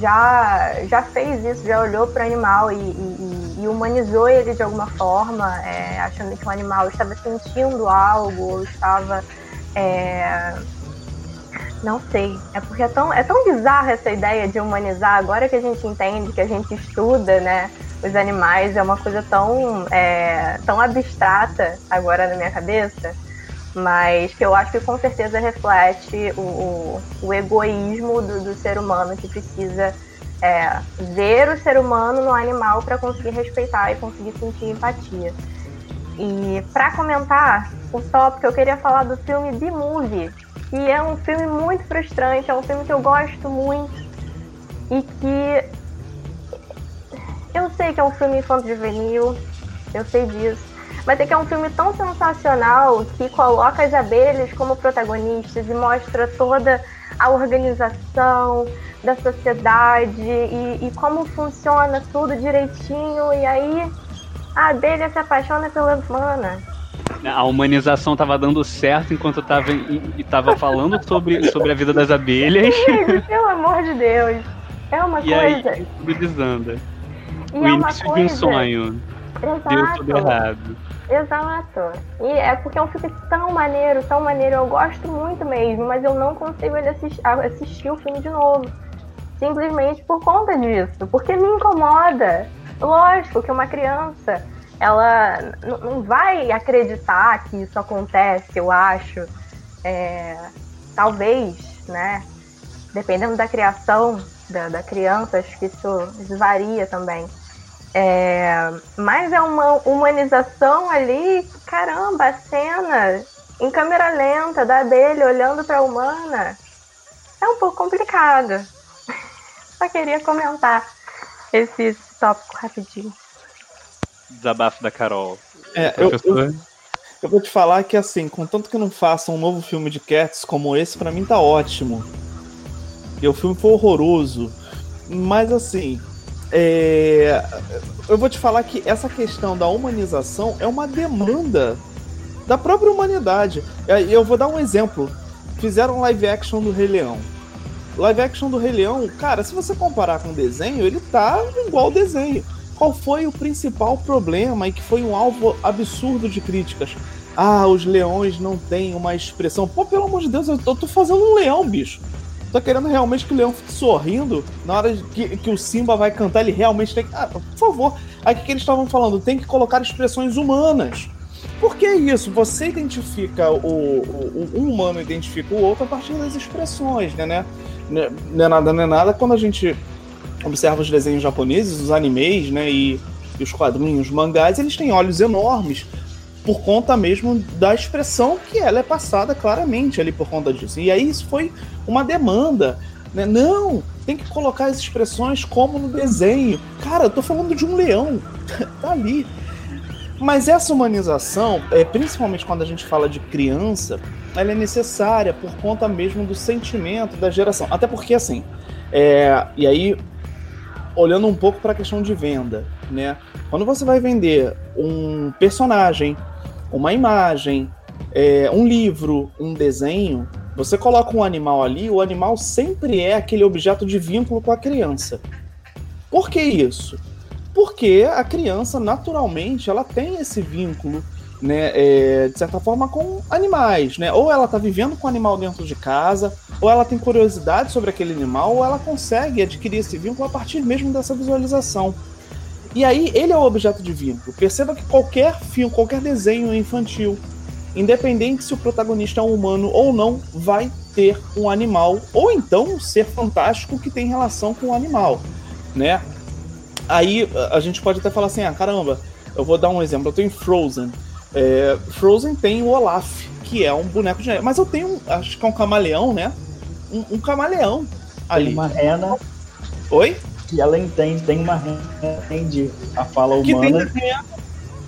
já, já fez isso, já olhou para o animal e, e, e, humanizou ele de alguma forma, é, achando que o animal estava sentindo algo, estava. É, não sei. É porque é tão, é tão bizarra essa ideia de humanizar, agora que a gente entende, que a gente estuda, né? Os animais é uma coisa tão, é, tão abstrata agora na minha cabeça mas que eu acho que com certeza reflete o, o, o egoísmo do, do, ser humano que precisa é, ver o ser humano no animal para conseguir respeitar e conseguir sentir empatia. E para comentar o tópico, eu queria falar do filme The Movie, que é um filme muito frustrante, é um filme que eu gosto muito e que eu sei que é um filme infanto-juvenil, eu sei disso, mas é que é um filme tão sensacional que coloca as abelhas como protagonistas e mostra toda a organização da sociedade e, e como funciona tudo direitinho. E aí a abelha se apaixona pela humana. A humanização estava dando certo enquanto eu tava, tava falando sobre, sobre a vida das abelhas. Gente, pelo amor de Deus. É uma e coisa. Aí, tudo desanda. E o é início coisa... de um sonho. Exato. Deu tudo errado. Exato. E é porque é um filme tão maneiro, tão maneiro. Eu gosto muito mesmo, mas eu não consigo assistir, assistir o filme de novo. Simplesmente por conta disso. Porque me incomoda. Lógico que uma criança, ela não vai acreditar que isso acontece, eu acho. É, talvez, né? Dependendo da criação da, da criança, acho que isso, varia também. É, mas é uma humanização ali, caramba, a cena em câmera lenta da dele olhando para a humana é um pouco complicado. Só queria comentar esse, esse tópico rapidinho. Desabafo da Carol. É, eu, eu, eu, vou te falar que assim, contanto que não façam um novo filme de Cats como esse, para mim tá ótimo. E o filme foi horroroso. Mas assim, é, eu vou te falar que essa questão da humanização é uma demanda da própria humanidade. Eu vou dar um exemplo. Fizeram live action do Rei Leão. Live action do Rei Leão, cara, se você comparar com o desenho, ele tá igual ao desenho. Qual foi o principal problema e que foi um alvo absurdo de críticas? Ah, os leões não têm uma expressão. Pô, pelo amor de Deus, eu tô fazendo um leão, bicho. tá querendo realmente que o leão fique sorrindo na hora que, que o Simba vai cantar, ele realmente tem que. Ah, por favor. Aí o que, eles estavam falando? Tem que colocar expressões humanas. Por que isso? Você identifica o, o, um humano identifica o outro a partir das expressões, né? né? Não é nada, não é nada. Quando a gente observa os desenhos japoneses, os animes, né? E, e os quadrinhos, os mangás, eles têm olhos enormes por conta mesmo da expressão que ela é passada claramente ali por conta disso. E aí isso foi uma demanda. Né? Não, tem que colocar as expressões como no desenho. Cara, eu tô falando de um leão. tá ali. Mas essa humanização, é, principalmente quando a gente fala de criança, ela é necessária por conta mesmo do sentimento da geração. Até porque, assim, é, e aí, olhando um pouco para a questão de venda, né? Quando você vai vender um personagem, uma imagem, é, um livro, um desenho, você coloca um animal ali, o animal sempre é aquele objeto de vínculo com a criança. Por que isso? Porque a criança, naturalmente, ela tem esse vínculo, né, é, de certa forma, com animais, né? Ou ela está vivendo com o animal dentro de casa, ou ela tem curiosidade sobre aquele animal, ou ela consegue adquirir esse vínculo a partir mesmo dessa visualização. E aí ele é o objeto de vínculo. Perceba que qualquer filme, qualquer desenho infantil, independente se o protagonista é um humano ou não, vai ter um animal ou então um ser fantástico que tem relação com o animal, né? Aí a gente pode até falar assim, ah, caramba, eu vou dar um exemplo. Eu tenho Frozen. É, Frozen tem o Olaf, que é um boneco de neve. Mas eu tenho, acho que é um camaleão, né? Um, um camaleão ali. Tem uma rena. Oi? que ela entende, tem uma entende a fala humana. Tem,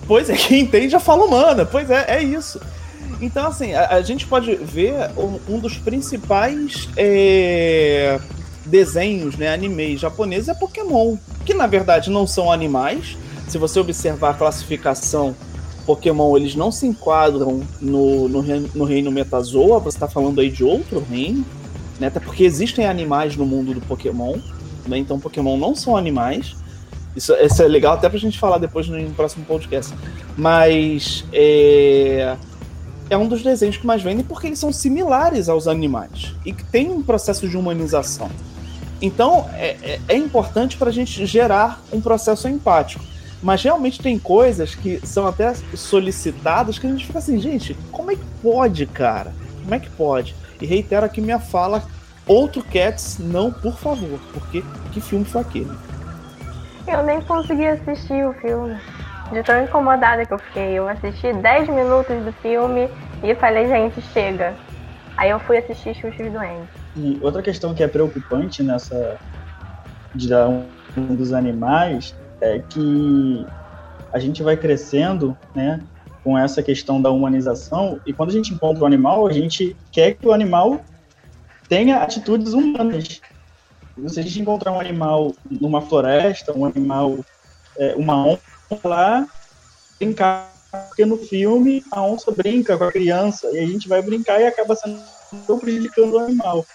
pois é, quem entende a fala humana, pois é, é isso. Então, assim, a, a gente pode ver um, um dos principais é, desenhos, né, animes japoneses é Pokémon, que na verdade não são animais. Se você observar a classificação Pokémon, eles não se enquadram no, no, no reino Metazoa, você está falando aí de outro reino, né? Até porque existem animais no mundo do Pokémon né? Então Pokémon não são animais. Isso, isso é legal até pra gente falar depois no próximo podcast. Mas é, é um dos desenhos que mais vendem porque eles são similares aos animais e que tem um processo de humanização. Então é, é, é importante para a gente gerar um processo empático. Mas realmente tem coisas que são até solicitadas que a gente fica assim, gente, como é que pode, cara? Como é que pode? E reitero aqui minha fala Outro Cats, não, por favor, porque que filme foi aquele? Eu nem consegui assistir o filme. De tão incomodada que eu fiquei. Eu assisti 10 minutos do filme e falei, gente, chega. Aí eu fui assistir Xuxa Doentes. E outra questão que é preocupante nessa de um dos animais é que a gente vai crescendo, né, com essa questão da humanização e quando a gente encontra o animal, a gente quer que o animal tenha atitudes humanas. Se a gente encontrar um animal numa floresta, um animal, é, uma onça lá, brincar, porque no filme a onça brinca com a criança e a gente vai brincar e acaba sendo prejudicando o animal.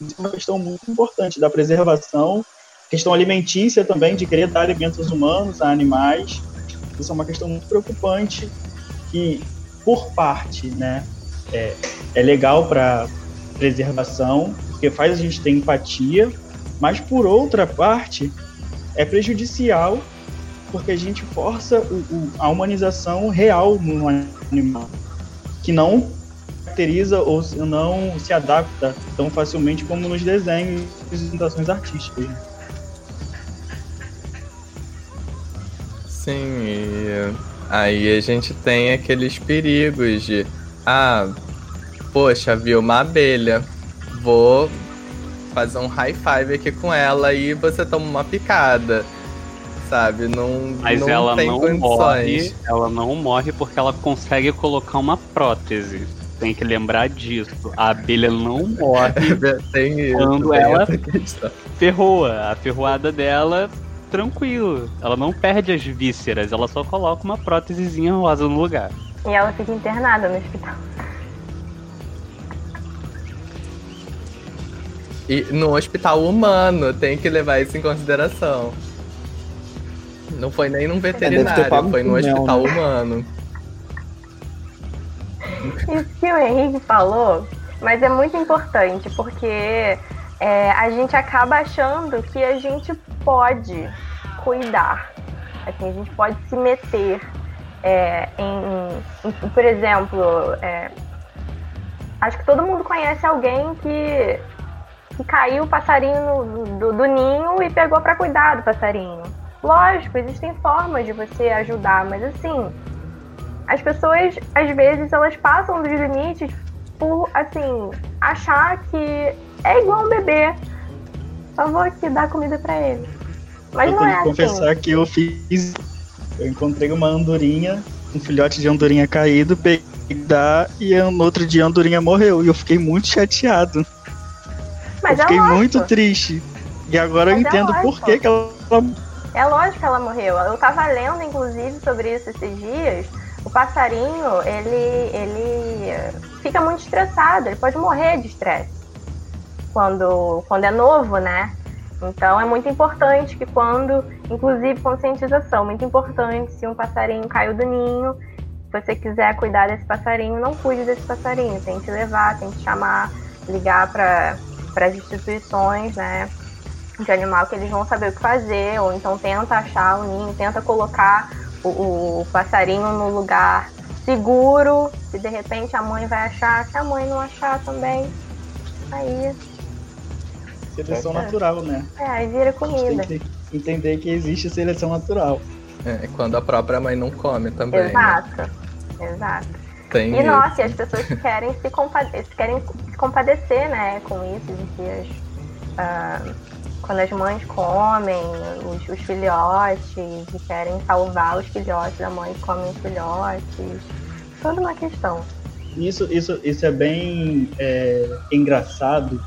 Isso é uma questão muito importante da preservação, questão alimentícia também, de querer dar alimentos humanos a animais. Isso é uma questão muito preocupante que, por parte, né, é, é legal para preservação, porque faz a gente ter empatia, mas por outra parte é prejudicial porque a gente força o, o, a humanização real no animal, que não caracteriza ou não se adapta tão facilmente como nos desenhos e apresentações artísticas. Sim, e aí a gente tem aqueles perigos de ah, poxa, vi uma abelha, vou fazer um high five aqui com ela e você toma uma picada. Sabe? Não, Mas não ela tem não condições. morre. Ela não morre porque ela consegue colocar uma prótese. Tem que lembrar disso. A abelha não morre tem isso, quando tem ela ferroa. A ferroada dela, tranquilo. Ela não perde as vísceras, ela só coloca uma prótesezinha rosa no lugar. E ela fica internada no hospital. E no hospital humano tem que levar isso em consideração. Não foi nem num veterinário, foi no hospital né? humano. Isso que o Henrique falou, mas é muito importante, porque é, a gente acaba achando que a gente pode cuidar, assim, a gente pode se meter é, em, em, por exemplo, é, acho que todo mundo conhece alguém que, que caiu o passarinho no, do, do ninho e pegou para cuidar do passarinho. Lógico, existem formas de você ajudar, mas assim, as pessoas às vezes elas passam dos limites por assim achar que é igual um bebê. Só vou aqui dar comida para ele. Mas eu não tenho é que confessar assim. que eu fiz. Eu encontrei uma andorinha, um filhote de andorinha caído, peguei dar e no outro dia a andorinha morreu. E eu fiquei muito chateado. Mas eu é fiquei lógico. muito triste. E agora eu Mas é entendo por lógico. que, que ela. É lógico que ela morreu. Eu tava lendo, inclusive, sobre isso esses dias. O passarinho, ele, ele fica muito estressado, ele pode morrer de estresse quando, quando é novo, né? Então é muito importante que quando, inclusive conscientização, muito importante se um passarinho caiu do ninho, se você quiser cuidar desse passarinho, não cuide desse passarinho, tem que levar, tem que chamar, ligar para as instituições, né? de animal que eles vão saber o que fazer, ou então tenta achar o ninho, tenta colocar o, o passarinho no lugar seguro, se de repente a mãe vai achar, se a mãe não achar também, aí, Seleção Essa- natural, né? é, aí vira A gente comida. tem que entender que existe seleção natural. É, quando a própria mãe não come também. né? Exato, exato. Tem E nossa, e as pessoas que querem se, compade querem se compadecer, né, com isso, de que as, ah, quando as mães comem os, os filhotes e querem salvar os filhotes da mãe comem os filhotes. Toda uma questão. Isso, isso, isso é bem é, engraçado.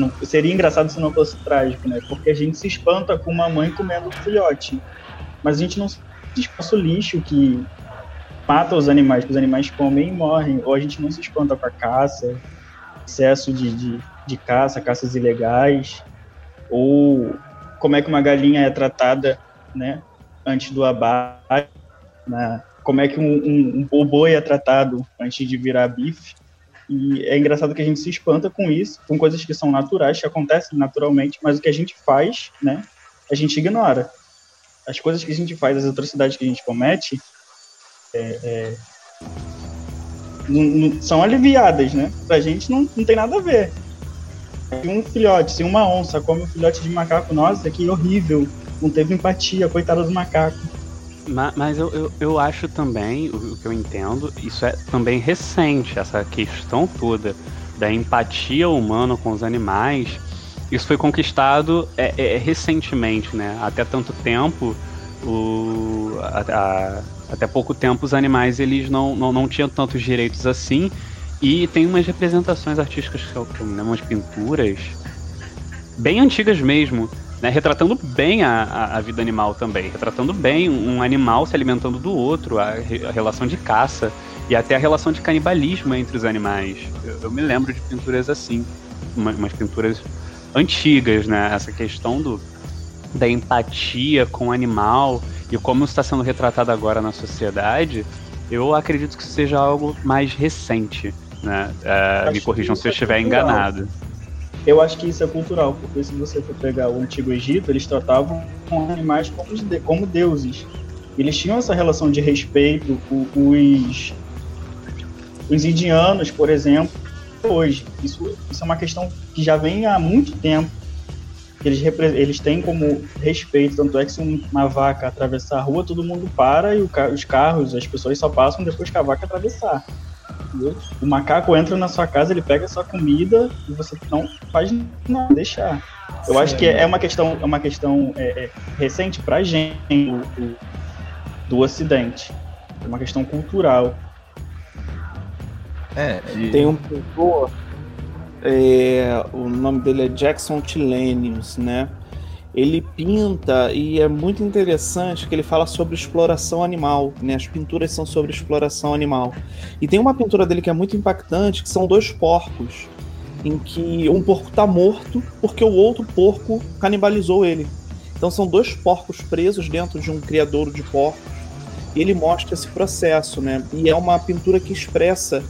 Não- seria engraçado se não fosse trágico, né? Porque a gente se espanta com uma mãe comendo um filhote. Mas a gente não se espanta o lixo que mata os animais, que os animais comem e morrem. Ou a gente não se espanta com a caça, excesso de, de, de caça, caças ilegais. Ou como é que uma galinha é tratada, né? Antes do abate, na, como é que um, um, um boi é tratado antes de virar bife. E é engraçado que a gente se espanta com isso, com coisas que são naturais, que acontecem naturalmente, mas o que a gente faz, né, a gente ignora. As coisas que a gente faz, as atrocidades que a gente comete, é, é, são aliviadas, né? Pra gente não, não tem nada a ver. Se um filhote, se uma onça come um filhote de macaco, nossa, que horrível. Não teve empatia, coitado do macaco. Ma- Mas eu, eu, eu acho também, o que eu entendo, isso é também recente, essa questão toda da empatia humana com os animais. Isso foi conquistado é, é, recentemente, né? Até tanto tempo, o, a- a- até pouco tempo, os animais eles não, não, não tinham tantos direitos assim. E tem umas representações artísticas que que eu lembro, umas pinturas bem antigas mesmo, né, retratando bem a, a, a vida animal também, retratando bem um animal se alimentando do outro, a, a relação de caça e até a relação de canibalismo entre os animais. Eu, eu me lembro de pinturas assim, uma- umas pinturas antigas, né? Essa questão do, da empatia com o animal e como está sendo retratado agora na sociedade, eu acredito que seja algo mais recente. Né? Acho me corrijam se eu é estiver cultural. enganado. Eu acho que isso é cultural, porque se você for pegar o Antigo Egito, eles tratavam animais como, de- como deuses. Eles tinham essa relação de respeito com os, os indianos, por exemplo, hoje. Isso, isso é uma questão que já vem há muito tempo. Eles, eles têm como respeito, tanto é que se uma vaca atravessar a rua, todo mundo para e os carros, as pessoas só passam depois que a vaca atravessar. Entendeu? O macaco entra na sua casa, ele pega a sua comida e você não faz nada, deixar. Eu acho que é uma questão, é uma questão é, é, recente pra gente do, do, do Ocidente. É uma questão cultural. É, e Tem um pintor, é, o nome dele é Jackson Tilenius, né? Ele pinta e é muito interessante que ele fala sobre exploração animal, né? As pinturas são sobre exploração animal. E tem uma pintura dele que é muito impactante, que são dois porcos, em que um porco está morto porque o outro porco canibalizou ele. Então são dois porcos presos dentro de um criadouro de porcos. E ele mostra esse processo, né? E é uma pintura que expressa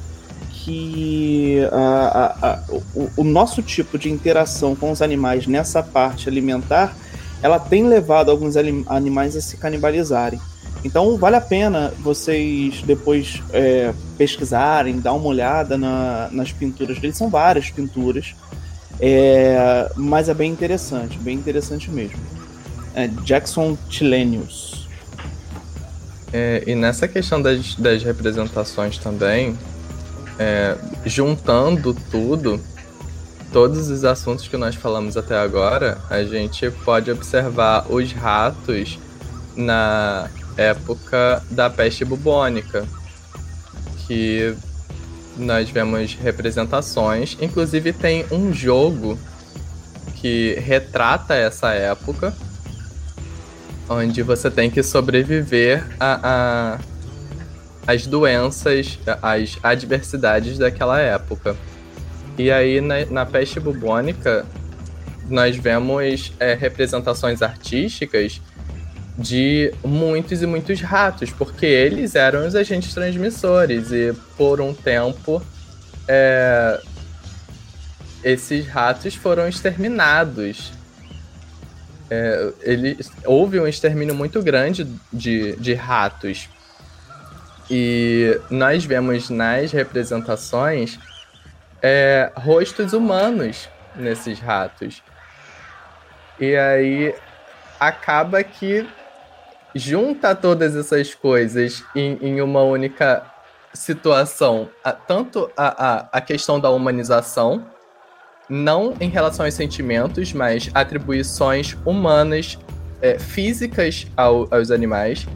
que a, a, a, o, o, nosso tipo de interação com os animais nessa parte alimentar, ela tem levado alguns animais a se canibalizarem. Então vale a pena vocês depois é, pesquisarem, dar uma olhada na, nas pinturas dele. São várias pinturas, é, mas é bem interessante, bem interessante mesmo. É Jackson Tilenius. É, e nessa questão das, das representações também, é, juntando tudo, todos os assuntos que nós falamos até agora, a gente pode observar os ratos na época da peste bubônica, que nós vemos representações, inclusive tem um jogo que retrata essa época, onde você tem que sobreviver a, a as doenças, as adversidades daquela época. E aí, na, na peste bubônica, nós vemos é, representações artísticas de muitos e muitos ratos, porque eles eram os agentes transmissores e por um tempo é, esses ratos foram exterminados. É, ele, houve um extermínio muito grande de, de ratos. E nós vemos nas representações é, rostos humanos nesses ratos. E aí acaba que junta todas essas coisas em, em uma única situação, a, tanto a, a, a questão da humanização, não em relação aos sentimentos, mas atribuições humanas, é, físicas ao, aos animais,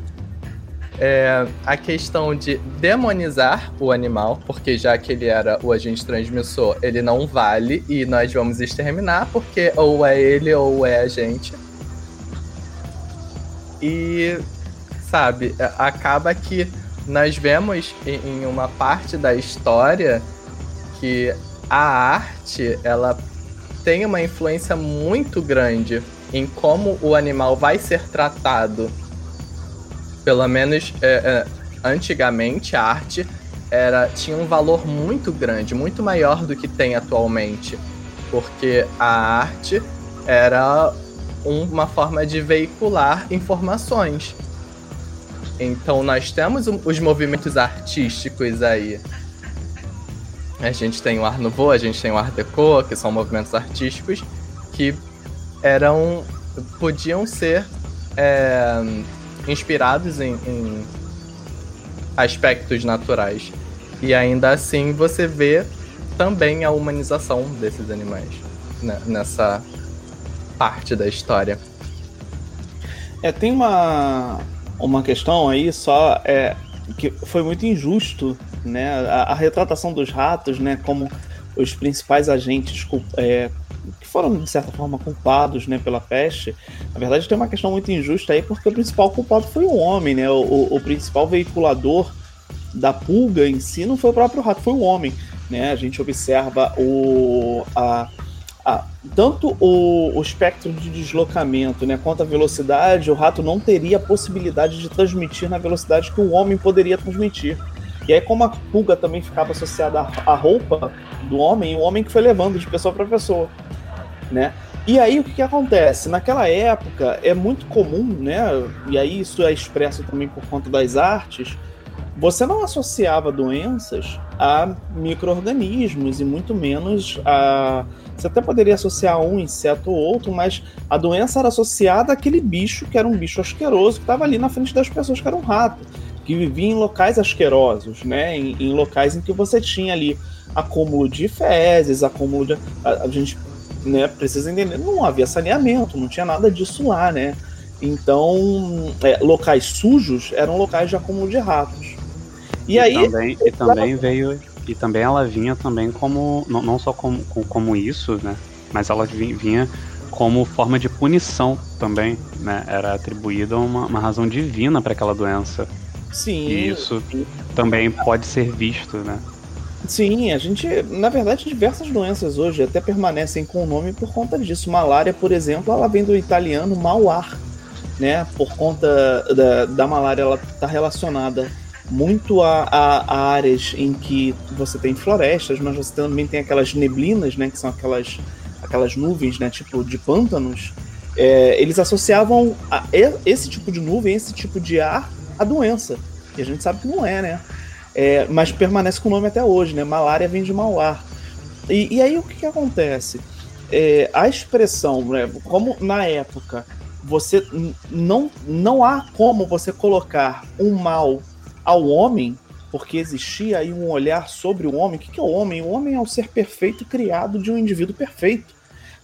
é, a questão de demonizar o animal, porque já que ele era o agente transmissor, ele não vale e nós vamos exterminar, porque ou é ele ou é a gente. E, sabe, é, acaba que nós vemos em uma parte da história que a arte, ela tem uma influência muito grande em como o animal vai ser tratado. Pelo menos é, é, antigamente a arte era tinha um valor muito grande, muito maior do que tem atualmente, porque a arte era uma forma de veicular informações. Então nós temos os movimentos artísticos aí. A gente tem o Art Nouveau, a gente tem o Art Deco, que são movimentos artísticos que eram podiam ser é, inspirados em, em aspectos naturais. E ainda assim você vê também a humanização desses animais né, nessa parte da história. É, tem uma, uma questão aí só é, que foi muito injusto, né? A, a retratação dos ratos, né? Como os principais agentes é, que foram, de certa forma, culpados né, pela peste. Na verdade, tem uma questão muito injusta aí, porque o principal culpado foi o homem, né? O, o, o principal veiculador da pulga em si não foi o próprio rato, foi o homem. Né? A gente observa o, a, tanto o, o, espectro de deslocamento né, quanto a velocidade, o rato não teria a possibilidade de transmitir na velocidade que o homem poderia transmitir. E aí, como a pulga também ficava associada à roupa do homem, o homem que foi levando de pessoa para pessoa, né? E aí o que, que, acontece? Naquela época é muito comum, né? E aí isso é expresso também por conta das artes, você não associava doenças a micro-organismos e muito menos a. Você até poderia associar um inseto ou outro, mas a doença era associada àquele bicho que era um bicho asqueroso que estava ali na frente das pessoas, que era um rato, que vivia em locais asquerosos, né? Em, em locais em que você tinha ali acúmulo de fezes, acúmulo de. A, a gente né, precisa entender, não havia saneamento, não tinha nada disso lá, né? Então, é, locais sujos eram locais de acúmulo de ratos. E, e aí. Também, e também veio. E também ela vinha também como. Não, não só como, como isso, né? Mas ela vinha como forma de punição também, né? Era atribuída uma, uma razão divina para aquela doença. Sim. E isso também pode ser visto, né? Sim, a gente, na verdade, diversas doenças hoje até permanecem com o nome por conta disso. Malária, por exemplo, ela vem do italiano mal ar, né? Por conta da, da malária, ela está relacionada muito a, a, a, áreas em que você tem florestas, mas você também tem aquelas neblinas, né, que são aquelas, aquelas nuvens, né, tipo de pântanos. É, eles associavam a, esse tipo de nuvem, esse tipo de ar, a doença. E a gente sabe que não é, né? É, mas permanece com o nome até hoje, né? Malária vem de mau ar. E, e aí o que, que acontece? É, a expressão, né, como na época você não, não há como você colocar um mal ao homem, porque existia aí um olhar sobre o homem. O que é o homem? O homem é o ser perfeito criado de um indivíduo perfeito.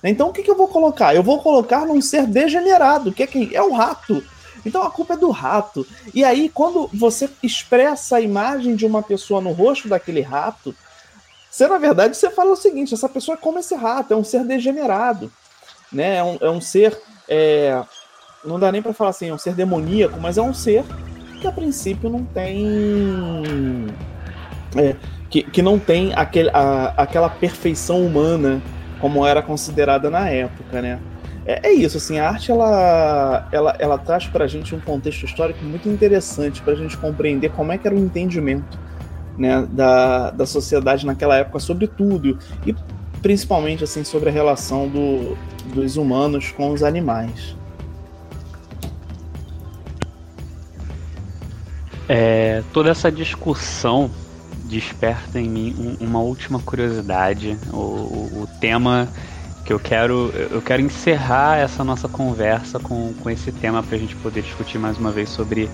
Então o que, que eu vou colocar? Eu vou colocar num ser degenerado, que é quem? É o rato. Então a culpa é do rato. E aí, quando você expressa a imagem de uma pessoa no rosto daquele rato, você, na verdade, você fala o seguinte: essa pessoa é como esse rato, é um ser degenerado. Né? É, um, é um ser. É, não dá nem para falar assim, é um ser demoníaco, mas é um ser que a princípio não tem. É, que, que não tem aquele, a, aquela perfeição humana como era considerada na época, né? É, é isso, assim, a arte ela, ela, ela traz para a gente um contexto histórico muito interessante para a gente compreender como é que era o entendimento né, da, da sociedade naquela época sobre tudo e principalmente assim sobre a relação do, dos humanos com os animais. É, toda essa discussão desperta em mim um, uma última curiosidade. O, o, tema que eu quero eu quero encerrar essa nossa conversa com, com esse tema para a gente poder discutir mais uma vez sobre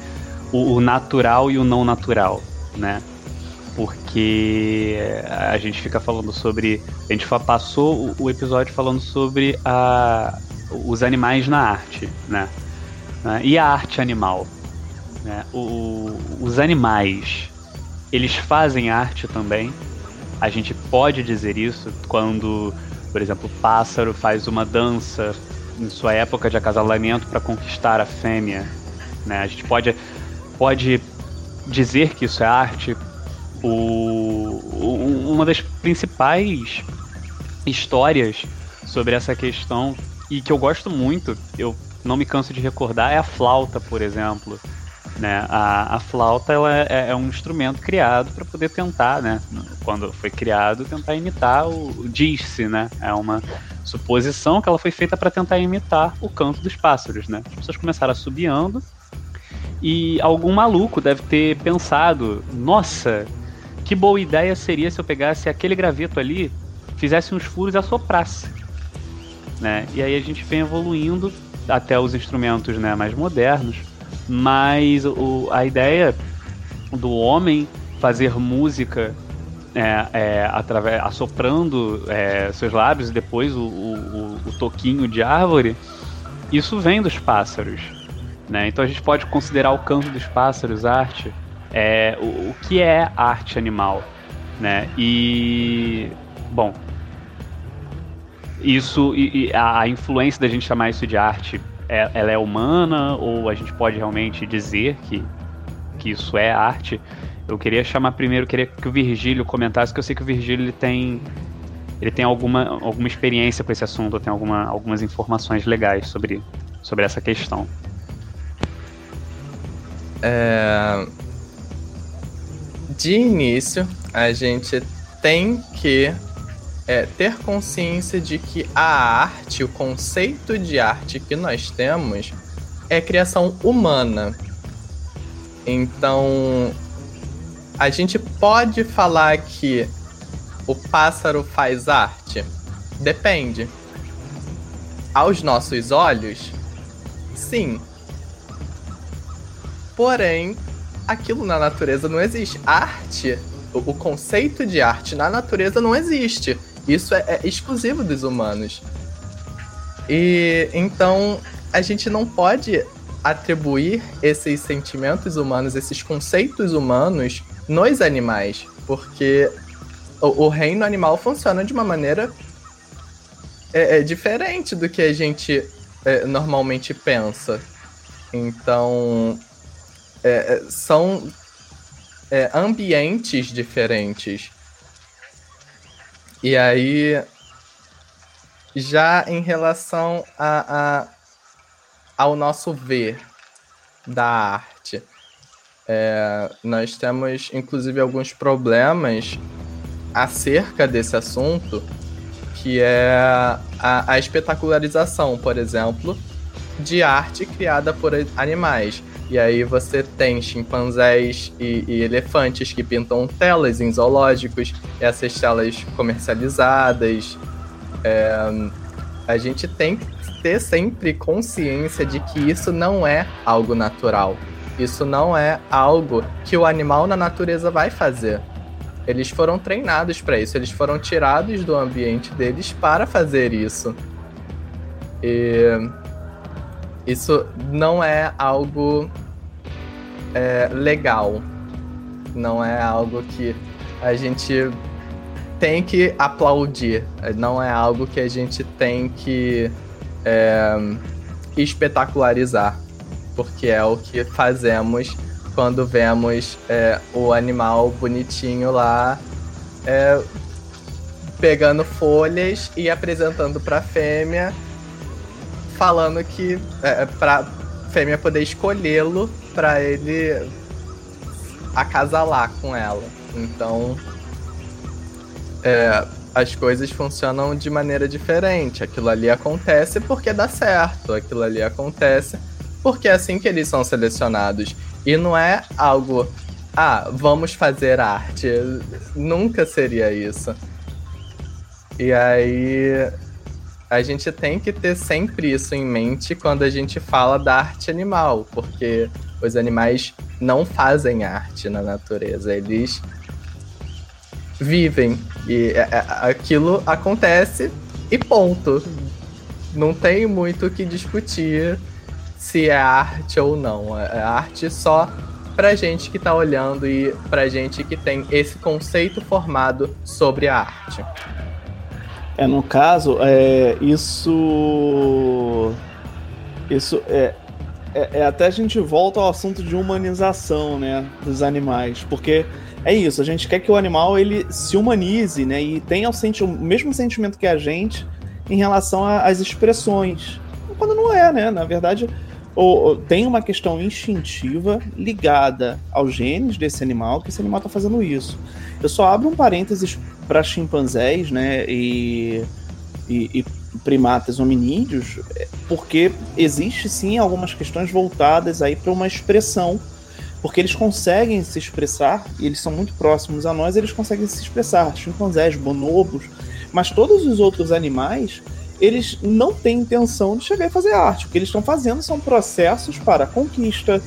o, o natural e o não natural, né? Porque a gente fica falando sobre. A gente passou o episódio falando sobre a, os animais na arte, né? E a arte animal. Né? O, os animais, eles fazem arte também. A gente pode dizer isso quando, por exemplo, o pássaro faz uma dança em sua época de acasalamento para conquistar a fêmea. Né? A gente pode, pode dizer que isso é arte. O, uma das principais histórias sobre essa questão e que eu gosto muito, eu não me canso de recordar, é a flauta, por exemplo. Né? A, a flauta ela é, é um instrumento criado para poder tentar, né? quando foi criado, tentar imitar o, o diz-se, né? É uma suposição que ela foi feita para tentar imitar o canto dos pássaros. Né? As pessoas começaram assobiando e algum maluco deve ter pensado: nossa, que boa ideia seria se eu pegasse aquele graveto ali, fizesse uns furos e assoprasse. Né? E aí a gente vem evoluindo até os instrumentos né, mais modernos mas o, a ideia do homem fazer música é, é, através, assoprando é, seus lábios e depois o, o, o, toquinho de árvore, isso vem dos pássaros. Né? Então a gente pode considerar o canto dos pássaros arte. É, o, o que é arte animal? Né? E, bom, isso e, e a, a influência da gente chamar isso de arte é, ela é humana ou a gente pode realmente dizer que, que isso é arte. Eu queria chamar primeiro, queria que o Virgílio comentasse, que eu sei que o Virgílio ele tem ele tem alguma, alguma experiência com esse assunto, tem alguma, algumas informações legais sobre, sobre essa questão. É... De início, a gente tem que é ter consciência de que a arte, o conceito de arte que nós temos, é criação humana. Então, a gente pode falar que o pássaro faz arte? Depende. Aos nossos olhos, sim. Porém, aquilo na natureza não existe. arte, o conceito de arte na natureza não existe. Isso é, é exclusivo dos humanos. E então a gente não pode atribuir esses sentimentos humanos, esses conceitos humanos nos animais, porque o, o reino animal funciona de uma maneira é, é diferente do que a gente é, normalmente pensa. Então, é, é são é, ambientes diferentes. E aí, já em relação a, a, ao nosso ver da arte, é, nós temos inclusive alguns problemas acerca desse assunto, que é a, a espetacularização, por exemplo, de arte criada por animais. E aí você tem chimpanzés e, e, elefantes que pintam telas em zoológicos, essas telas comercializadas. É, a gente tem que ter sempre consciência de que isso não é algo natural. Isso não é algo que o animal na natureza vai fazer. Eles foram treinados para isso, eles foram tirados do ambiente deles para fazer isso. E isso não é algo é, legal. Não é algo que a gente tem que aplaudir. Não é algo que a gente tem que é, espetacularizar. Porque é o que fazemos quando vemos é, o animal bonitinho lá é, pegando folhas e apresentando para a fêmea falando que é, é pra fêmea poder escolhê-lo para ele acasalar com ela. Então, é, as coisas funcionam de maneira diferente. Aquilo ali acontece porque dá certo. Aquilo ali acontece porque é assim que eles são selecionados. E não é algo, ah, vamos fazer arte. Nunca seria isso. E aí a gente tem que ter sempre isso em mente quando a gente fala da arte animal, porque os animais não fazem arte na natureza, eles vivem e é, é, aquilo acontece e ponto. Não tem muito o que discutir se é arte ou não. É arte só pra gente que tá olhando e pra gente que tem esse conceito formado sobre a arte. É, no caso, é, isso. Isso é, é, é, Até a gente volta ao assunto de humanização, né? Dos animais. Porque é isso, a gente quer que o animal ele se humanize, né? E tenha o, senti o mesmo sentimento que a gente em relação às expressões. Quando não é, né? Na verdade, ou, tem uma questão instintiva ligada aos genes desse animal, que esse animal está fazendo isso. Eu só abro um parênteses para chimpanzés, né, e, e, e primatas hominídeos, é, porque existe sim algumas questões voltadas aí para uma expressão, porque eles conseguem se expressar, e eles são muito próximos a nós, eles conseguem se expressar, chimpanzés, bonobos, mas todos os outros animais, eles não têm intenção de chegar e fazer arte. O que eles estão fazendo são processos para conquista,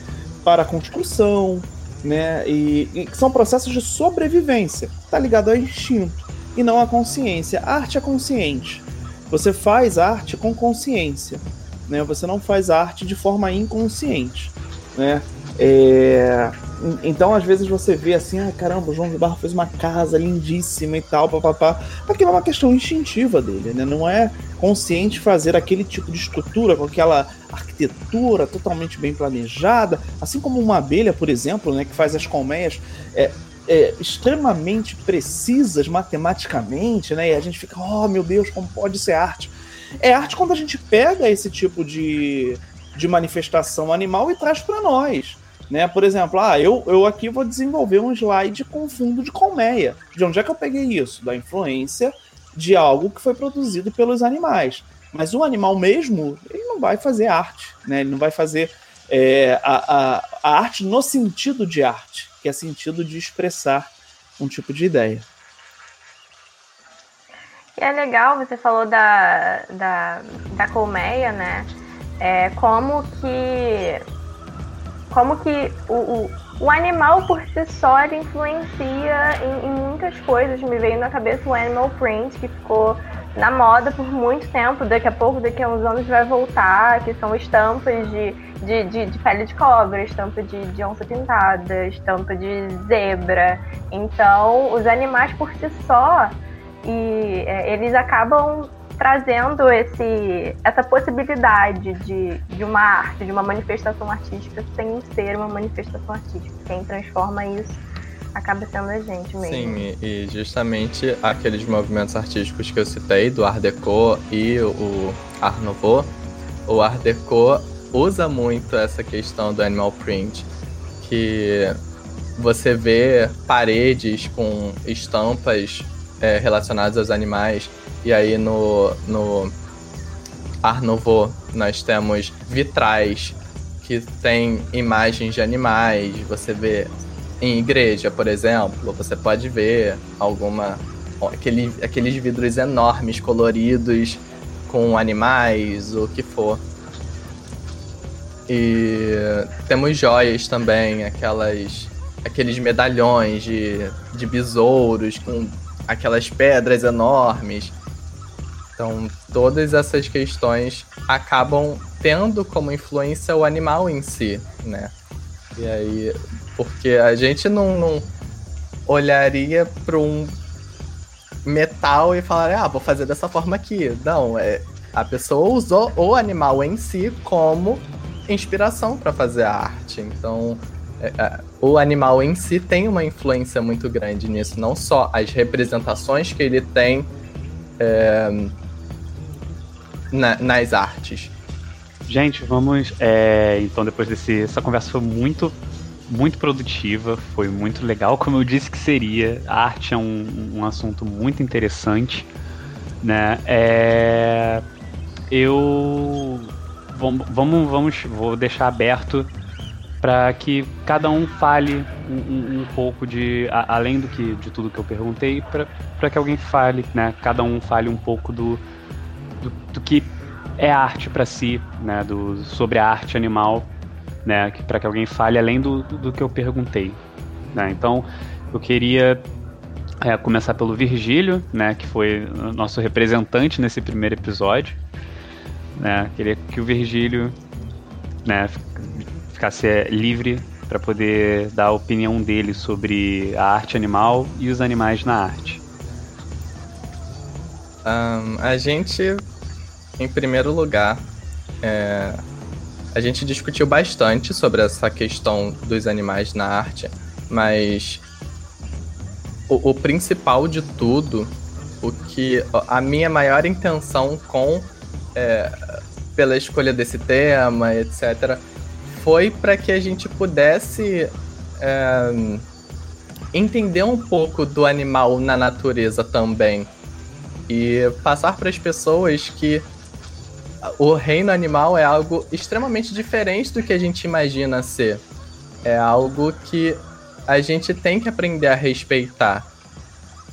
para construção, né? E, e são processos de sobrevivência. Tá ligado ao instinto e não à consciência. A arte é consciente. Você faz arte com consciência, né? Você não faz arte de forma inconsciente, né? É... Então, às vezes, você vê assim, ah, caramba, o João de Barro fez uma casa lindíssima e tal, papapá. Aquilo é uma questão instintiva dele, né? Não é consciente fazer aquele tipo de estrutura com aquela arquitetura totalmente bem planejada, assim como uma abelha, por exemplo, né, que faz as colmeias é, é, extremamente precisas matematicamente, né? E a gente fica, oh meu Deus, como pode ser arte? É arte quando a gente pega esse tipo de, de manifestação animal e traz para nós. Né? Por exemplo, ah, eu, eu aqui vou desenvolver um slide com fundo de colmeia. De onde é que eu peguei isso? Da influência de algo que foi produzido pelos animais. Mas o animal mesmo, ele não vai fazer arte, né? Ele não vai fazer é, a, a, a arte no sentido de arte, que é sentido de expressar um tipo de ideia. E é legal, você falou da, da, da colmeia, né? É, como que como que o, o, o, animal por si só influencia em, em, muitas coisas. Me veio na cabeça o animal print, que ficou na moda por muito tempo. Daqui a pouco, daqui a uns anos, vai voltar, que são estampas de, de, de, de pele de cobra, estampa de, de onça pintada, estampa de zebra. Então, os animais por si só, e é, eles acabam trazendo esse, essa possibilidade de, de uma arte, de uma manifestação artística sem ser uma manifestação artística. Quem transforma isso acaba sendo a gente mesmo. Sim, e justamente aqueles movimentos artísticos que eu citei, do Art Deco e o Art Nouveau, o Art Deco usa muito essa questão do animal print, que você vê paredes com estampas é, relacionadas aos animais. E aí no, no Art Nouveau nós temos vitrais que tem imagens de animais. Você vê em igreja, por exemplo, você pode ver alguma aquele, aqueles vidros enormes coloridos com animais, o que for. E temos joias também, aquelas aqueles medalhões de, de besouros com aquelas pedras enormes. Então, todas essas questões acabam tendo como influência o animal em si, né? E aí, porque a gente não, não olharia para um metal e falaria, ah, vou fazer dessa forma aqui. Não, é, a pessoa usou o animal em si como inspiração para fazer a arte. Então, é, é, o animal em si tem uma influência muito grande nisso, não só as representações que ele tem é, na, nas artes. Gente, vamos. É, então, depois desse. Essa conversa foi muito, muito produtiva, foi muito legal, como eu disse que seria. A arte é um, um assunto muito interessante, né? É, eu. Vamos, vamos, vou deixar aberto para que cada um fale um, um, um pouco de a, além do que de tudo que eu perguntei para que alguém fale né cada um fale um pouco do do, do que é arte para si né? Do sobre a arte animal né? Para que alguém fale além do, do que eu perguntei né? Então eu queria é, começar pelo Virgílio né? Que foi nosso representante nesse primeiro episódio né? Queria que o Virgílio né? Ficasse é, livre para poder dar a opinião dele sobre a arte animal e os animais na arte. Um, a gente, em primeiro lugar, é, a gente discutiu bastante sobre essa questão dos animais na arte, mas o, o principal de tudo, o que a minha maior intenção com é, pela escolha desse tema, etc., foi para que a gente pudesse é, entender um pouco do animal na natureza também e passar para as pessoas que o reino animal é algo extremamente diferente do que a gente imagina ser. É algo que a gente tem que aprender a respeitar.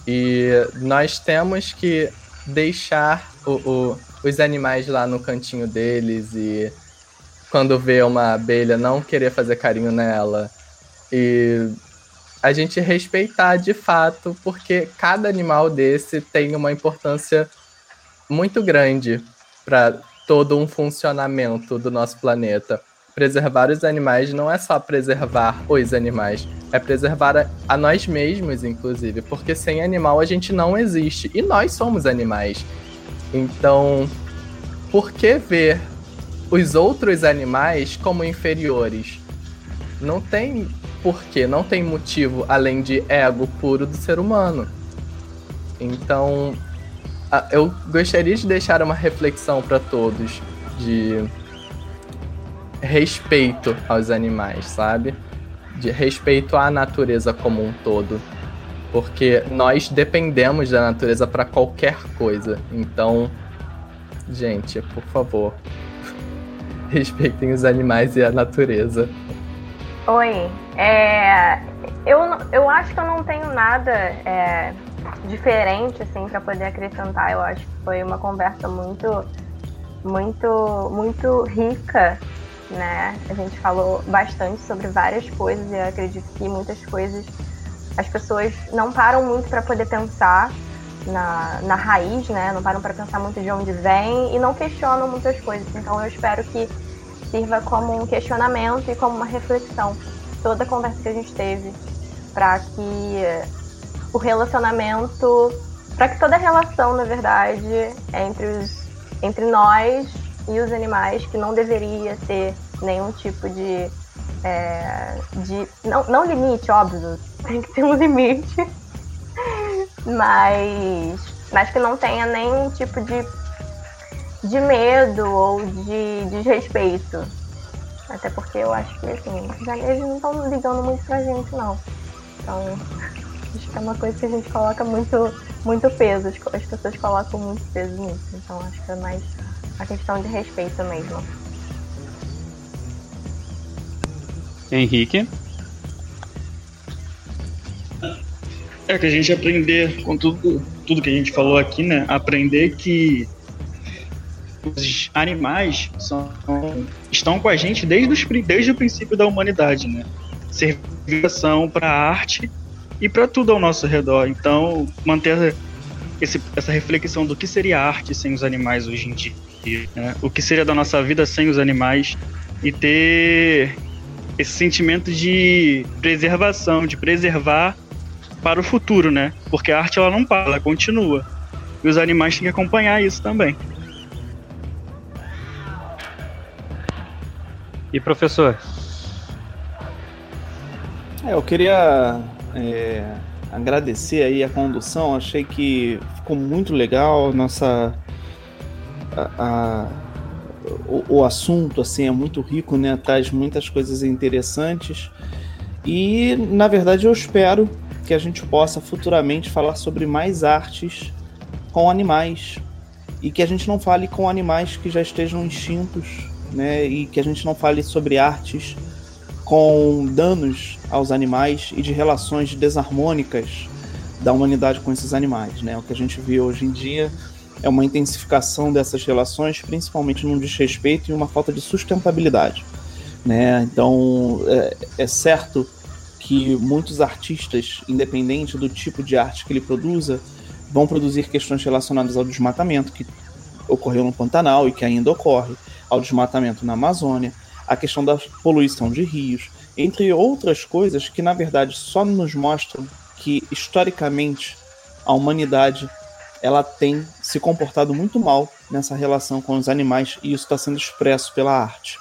E nós temos que deixar o, o, os animais lá no cantinho deles e quando vê uma abelha não querer fazer carinho nela. E a gente respeitar de fato, porque cada animal desse tem uma importância muito grande para todo um funcionamento do nosso planeta. Preservar os animais não é só preservar os animais, é preservar a, a nós mesmos, inclusive, porque sem animal a gente não existe e nós somos animais. Então, por que ver os outros animais como inferiores. Não tem porquê, não tem motivo além de ego puro do ser humano. Então, eu gostaria de deixar uma reflexão para todos de respeito aos animais, sabe? De respeito à natureza como um todo. Porque nós dependemos da natureza para qualquer coisa. Então, gente, por favor, respeitem os animais e a natureza. Oi, é, eu, eu acho que eu não tenho nada é, diferente assim para poder acrescentar. Eu acho que foi uma conversa muito, muito, muito rica, né? A gente falou bastante sobre várias coisas e eu acredito que muitas coisas as pessoas não param muito para poder pensar na, na raiz, né? Não param para pensar muito de onde vem e não questionam muitas coisas. Então eu espero que sirva como um questionamento e como uma reflexão toda a conversa que a gente teve para que o relacionamento, para que toda relação, na verdade, entre os entre nós e os animais, que não deveria ter nenhum tipo de é, de não, não limite, óbvio, tem que ter um limite mas, mas que não tenha nenhum tipo de, de medo ou de desrespeito. Até porque eu acho que assim, já, eles não estão ligando muito pra gente não. Então acho que é uma coisa que a gente coloca muito, muito peso, as pessoas colocam muito peso nisso. Então acho que é mais a questão de respeito mesmo. Henrique? É que a gente aprender com tudo, tudo que a gente falou aqui, né? Aprender que os animais são, estão com a gente desde, os, desde o princípio da humanidade, né? Servição para a arte e para tudo ao nosso redor. Então, manter esse, essa reflexão do que seria arte sem os animais hoje em dia, né? o que seria da nossa vida sem os animais e ter esse sentimento de preservação, de preservar para o futuro, né? Porque a arte ela não para, ela continua. E os animais têm que acompanhar isso também. E professor? É, eu queria é, agradecer aí a condução. Achei que ficou muito legal nossa a, a, o, o, assunto assim é muito rico, né? Traz muitas coisas interessantes e na verdade eu espero que a gente possa futuramente falar sobre mais artes com animais e que a gente não fale com animais que já estejam extintos, né? E que a gente não fale sobre artes com danos aos animais e de relações desarmônicas da humanidade com esses animais. Né? O que a gente vê hoje em dia é uma intensificação dessas relações, principalmente num desrespeito e uma falta de sustentabilidade. Né? Então, é, é certo que muitos artistas, independente do tipo de arte que ele produza, vão produzir questões relacionadas ao desmatamento que ocorreu no Pantanal e que ainda ocorre, ao desmatamento na Amazônia, a questão da poluição de rios, entre outras coisas que na verdade só nos mostram que historicamente a humanidade ela tem se comportado muito mal nessa relação com os animais e isso está sendo expresso pela arte.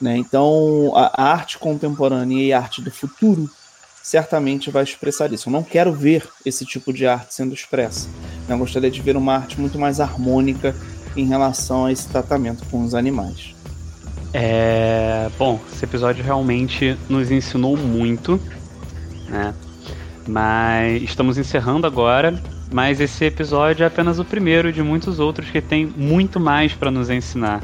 Né? Então, a, arte contemporânea e a arte do futuro certamente vai expressar isso. Eu não quero ver esse tipo de arte sendo expressa. Eu gostaria de ver uma arte muito mais harmônica em relação a esse tratamento com os animais. É, bom, esse episódio realmente nos ensinou muito, né? Mas estamos encerrando agora, mas esse episódio é apenas o primeiro de muitos outros que tem muito mais para nos ensinar,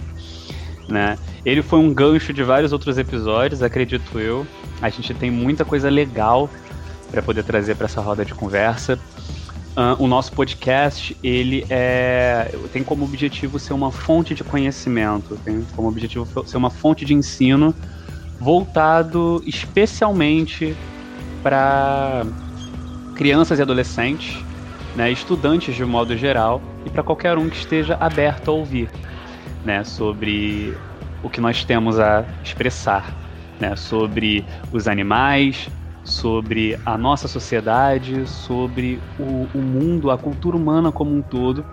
né? Ele foi um gancho de vários outros episódios, acredito eu. A gente tem muita coisa legal para poder trazer para essa roda de conversa. Uh, o nosso podcast ele é, tem como objetivo ser uma fonte de conhecimento, tem como objetivo ser uma fonte de ensino voltado especialmente para crianças e adolescentes, né, estudantes de modo geral e para qualquer um que esteja aberto a ouvir, né, sobre o que nós temos a expressar, né, sobre os animais, sobre a nossa sociedade, sobre o, o mundo, a cultura humana como um todo,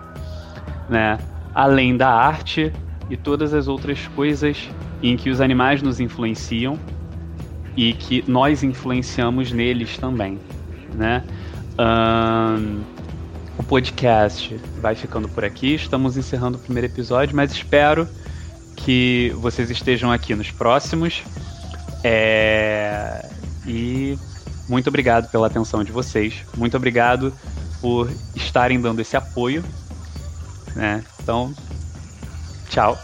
né? além da arte e todas as outras coisas em que os animais nos influenciam e que nós influenciamos neles também, né? Um, o podcast vai ficando por aqui. Estamos encerrando o primeiro episódio, mas espero que vocês estejam aqui nos próximos. É... E muito obrigado pela atenção de vocês. Muito obrigado por estarem dando esse apoio. Né? Então, tchau.